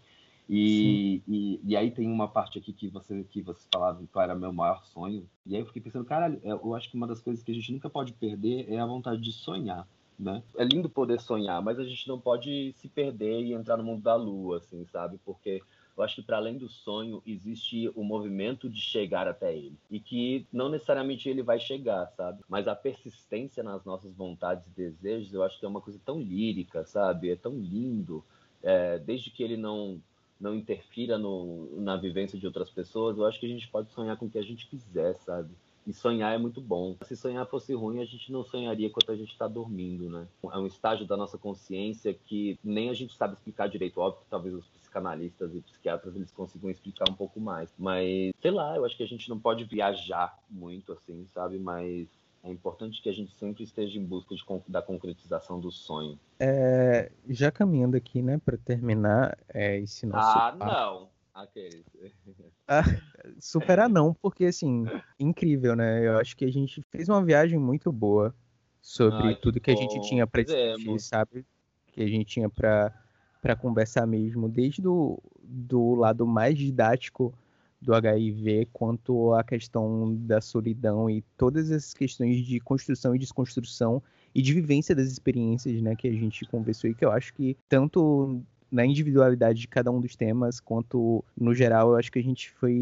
E, e, e, aí tem uma parte aqui que você que você falava que era meu maior sonho. E aí eu fiquei pensando, cara, eu acho que uma das coisas que a gente nunca pode perder é a vontade de sonhar. Né? É lindo poder sonhar, mas a gente não pode se perder e entrar no mundo da lua, assim, sabe? Porque eu acho que para além do sonho existe o movimento de chegar até ele e que não necessariamente ele vai chegar, sabe? Mas a persistência nas nossas vontades e desejos, eu acho que é uma coisa tão lírica, sabe? É tão lindo, é, desde que ele não não interfira no, na vivência de outras pessoas, eu acho que a gente pode sonhar com o que a gente quiser, sabe? E sonhar é muito bom. Se sonhar fosse ruim, a gente não sonharia enquanto a gente está dormindo, né? É um estágio da nossa consciência que nem a gente sabe explicar direito. Óbvio que talvez os psicanalistas e psiquiatras eles consigam explicar um pouco mais. Mas, sei lá, eu acho que a gente não pode viajar muito assim, sabe? Mas é importante que a gente sempre esteja em busca de, da concretização do sonho. É, já caminhando aqui, né, para terminar é, esse nosso. Ah, papo. não! Aqueles. Ah, superar não, porque assim, incrível, né? Eu acho que a gente fez uma viagem muito boa sobre Ai, tudo que, que a gente tinha para discutir, sabe? Que a gente tinha para conversar mesmo, desde do, do lado mais didático do HIV quanto à questão da solidão e todas essas questões de construção e desconstrução e de vivência das experiências, né, que a gente conversou e que eu acho que tanto na individualidade de cada um dos temas, quanto no geral, eu acho que a gente foi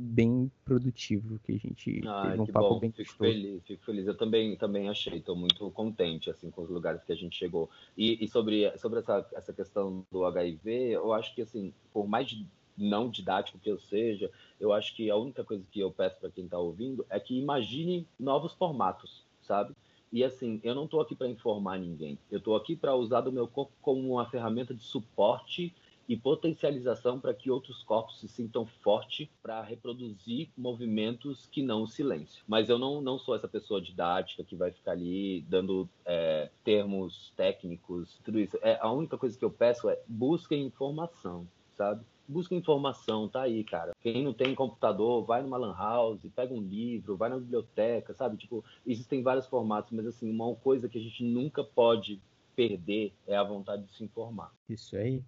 bem produtivo, que a gente ah, teve um papo bom. bem fico feliz, fico feliz. Eu também, também achei, estou muito contente assim com os lugares que a gente chegou. E, e sobre, sobre essa, essa questão do HIV, eu acho que assim, por mais de não didático que eu seja, eu acho que a única coisa que eu peço para quem está ouvindo é que imagine novos formatos, sabe? E assim, eu não estou aqui para informar ninguém. Eu estou aqui para usar do meu corpo como uma ferramenta de suporte e potencialização para que outros corpos se sintam fortes para reproduzir movimentos que não o silêncio. Mas eu não, não sou essa pessoa didática que vai ficar ali dando é, termos técnicos, tudo isso. É, a única coisa que eu peço é busquem informação, sabe? busca informação, tá aí, cara. Quem não tem computador, vai numa lan house, pega um livro, vai na biblioteca, sabe? Tipo, existem vários formatos, mas assim, uma coisa que a gente nunca pode perder é a vontade de se informar. Isso aí.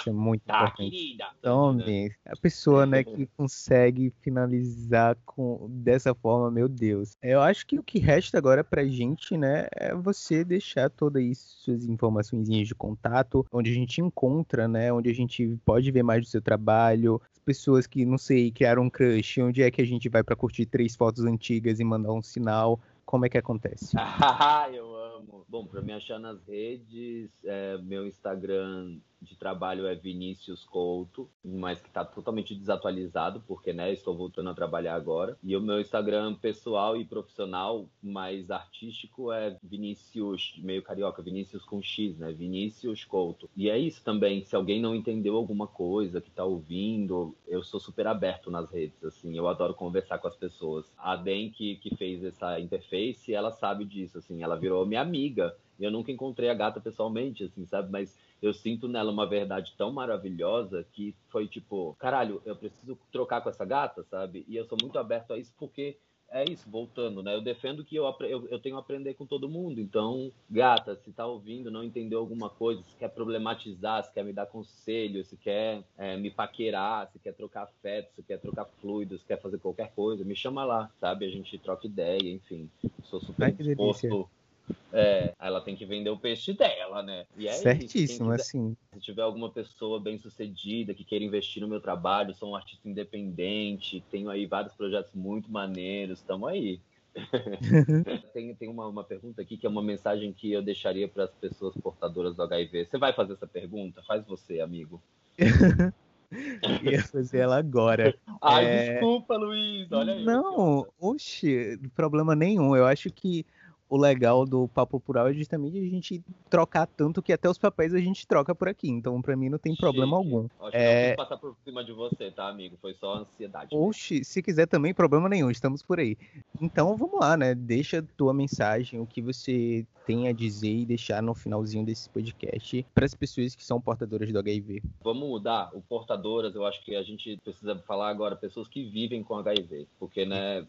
Isso é muito Tá, importante. querida. Então, a pessoa, né, que consegue finalizar com dessa forma, meu Deus. Eu acho que o que resta agora pra gente, né, é você deixar todas aí suas informações de contato, onde a gente encontra, né, onde a gente pode ver mais do seu trabalho, as pessoas que, não sei, criaram um crush, onde é que a gente vai pra curtir três fotos antigas e mandar um sinal, como é que acontece? Ah, eu amo. Bom, para me achar nas redes, é, meu Instagram de trabalho é Vinícius Couto, mas que está totalmente desatualizado, porque né, estou voltando a trabalhar agora. E o meu Instagram pessoal e profissional, mais artístico, é Vinícius, meio carioca, Vinícius com X, né? Vinícius Couto. E é isso também, se alguém não entendeu alguma coisa que está ouvindo, eu sou super aberto nas redes, assim, eu adoro conversar com as pessoas. A Den, que, que fez essa interface, ela sabe disso, assim, ela virou minha amiga. Eu nunca encontrei a gata pessoalmente, assim, sabe? Mas eu sinto nela uma verdade tão maravilhosa que foi tipo, caralho, eu preciso trocar com essa gata, sabe? E eu sou muito aberto a isso porque é isso, voltando, né? Eu defendo que eu, eu, eu tenho a aprender com todo mundo. Então, gata, se tá ouvindo, não entendeu alguma coisa, se quer problematizar, se quer me dar conselho, se quer é, me paquerar, se quer trocar afeto, se quer trocar fluidos, se quer fazer qualquer coisa, me chama lá, sabe? A gente troca ideia, enfim. Sou super Ai, disposto. É, ela tem que vender o peixe dela, né? E é isso. Certíssimo, Quem quiser- assim. se tiver alguma pessoa bem sucedida que queira investir no meu trabalho, sou um artista independente, tenho aí vários projetos muito maneiros, estamos aí. tem tem uma, uma pergunta aqui que é uma mensagem que eu deixaria para as pessoas portadoras do HIV. Você vai fazer essa pergunta? Faz você, amigo. Ia fazer ela agora. Ai, É, desculpa, Luiz. Olha aí. Não, oxe, problema nenhum. Eu acho que o legal do Papo Plural é justamente a gente trocar tanto que até os papéis a gente troca por aqui. Então, pra mim, não tem problema Chique. algum. Acho que É- não quis passar por cima de você, tá, amigo? Foi só ansiedade. Oxe, se quiser também, problema nenhum, estamos por aí. Então, vamos lá, né? Deixa tua mensagem, o que você tem a dizer e deixar no finalzinho desse podcast para as pessoas que são portadoras do HIV. Vamos mudar o portadoras. Eu acho que a gente precisa falar agora pessoas que vivem com HIV, porque né,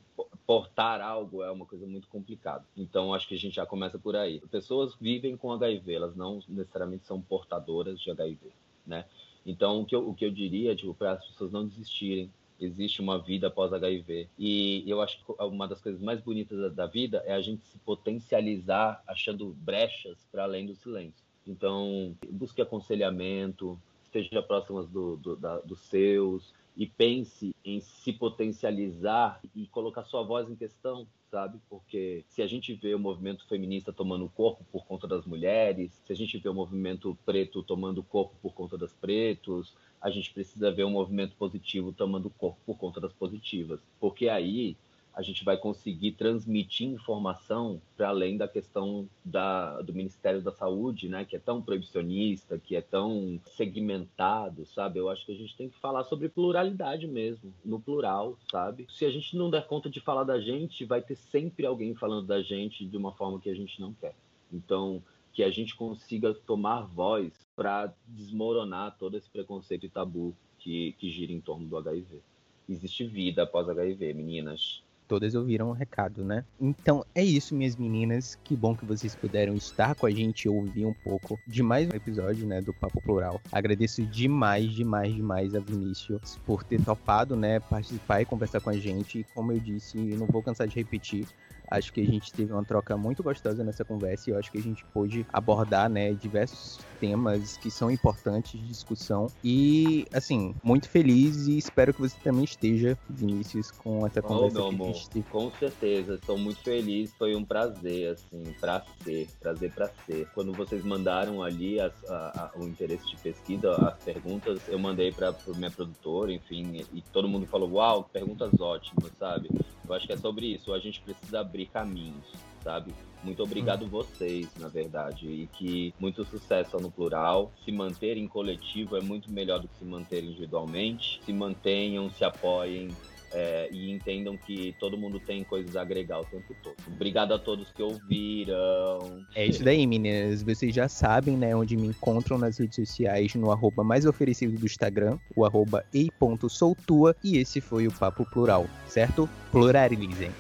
portar algo é uma coisa muito complicada. Então acho que a gente já começa por aí. Pessoas vivem com HIV, elas não necessariamente são portadoras de HIV, né? Então o que eu, o que eu diria, tipo, para as pessoas não desistirem. Existe uma vida após HIV. E eu acho que uma das coisas mais bonitas da- da vida é a gente se potencializar achando brechas para além do silêncio. Então, busque aconselhamento, esteja próximas do, do- da- dos seus e pense em se potencializar e colocar sua voz em questão, sabe? Porque se a gente vê o movimento feminista tomando corpo por conta das mulheres, se a gente vê o movimento preto tomando corpo por conta das pretos, a gente precisa ver o movimento positivo tomando corpo por conta das positivas. Porque aí a gente vai conseguir transmitir informação para além da questão da, do Ministério da Saúde, né, que é tão proibicionista, que é tão segmentado, sabe? Eu acho que a gente tem que falar sobre pluralidade mesmo, no plural, sabe? Se a gente não der conta de falar da gente, vai ter sempre alguém falando da gente de uma forma que a gente não quer. Então, que a gente consiga tomar voz para desmoronar todo esse preconceito e tabu que, que gira em torno do HIV. Existe vida após HIV, meninas. Todas ouviram o recado, né? Então é isso, minhas meninas. Que bom que vocês puderam estar com a gente e ouvir um pouco de mais um episódio, né, do Papo Plural. Agradeço demais, demais, demais a Vinícius por ter topado, né, participar e conversar com a gente. E como eu disse, não vou cansar de repetir. Acho que a gente teve uma troca muito gostosa nessa conversa e eu acho que a gente pôde abordar, né, diversos temas que são importantes de discussão. E, assim, muito feliz e espero que você também esteja, Vinícius, com essa Oh, conversa meu que a gente teve. com certeza, estou muito feliz, foi um prazer, assim, pra ser, prazer pra ser. Quando vocês mandaram ali as- a- a- o interesse de pesquisa, as perguntas, eu mandei pra, pra minha produtora, enfim, e todo mundo falou, uau, perguntas ótimas, sabe? Eu acho que é sobre isso, a gente precisa abrir caminhos, sabe? Muito obrigado vocês, na verdade, e que muito sucesso no plural. Se manter em coletivo é muito melhor do que se manter individualmente. Se mantenham, se apoiem, é, e entendam que todo mundo tem coisas a agregar o tempo todo. Obrigado a todos que ouviram. É isso daí, meninas. Vocês já sabem, né, onde me encontram nas redes sociais, no arroba mais oferecido do Instagram, o arroba ei.soltua, e esse foi o Papo Plural, certo? Pluralizem.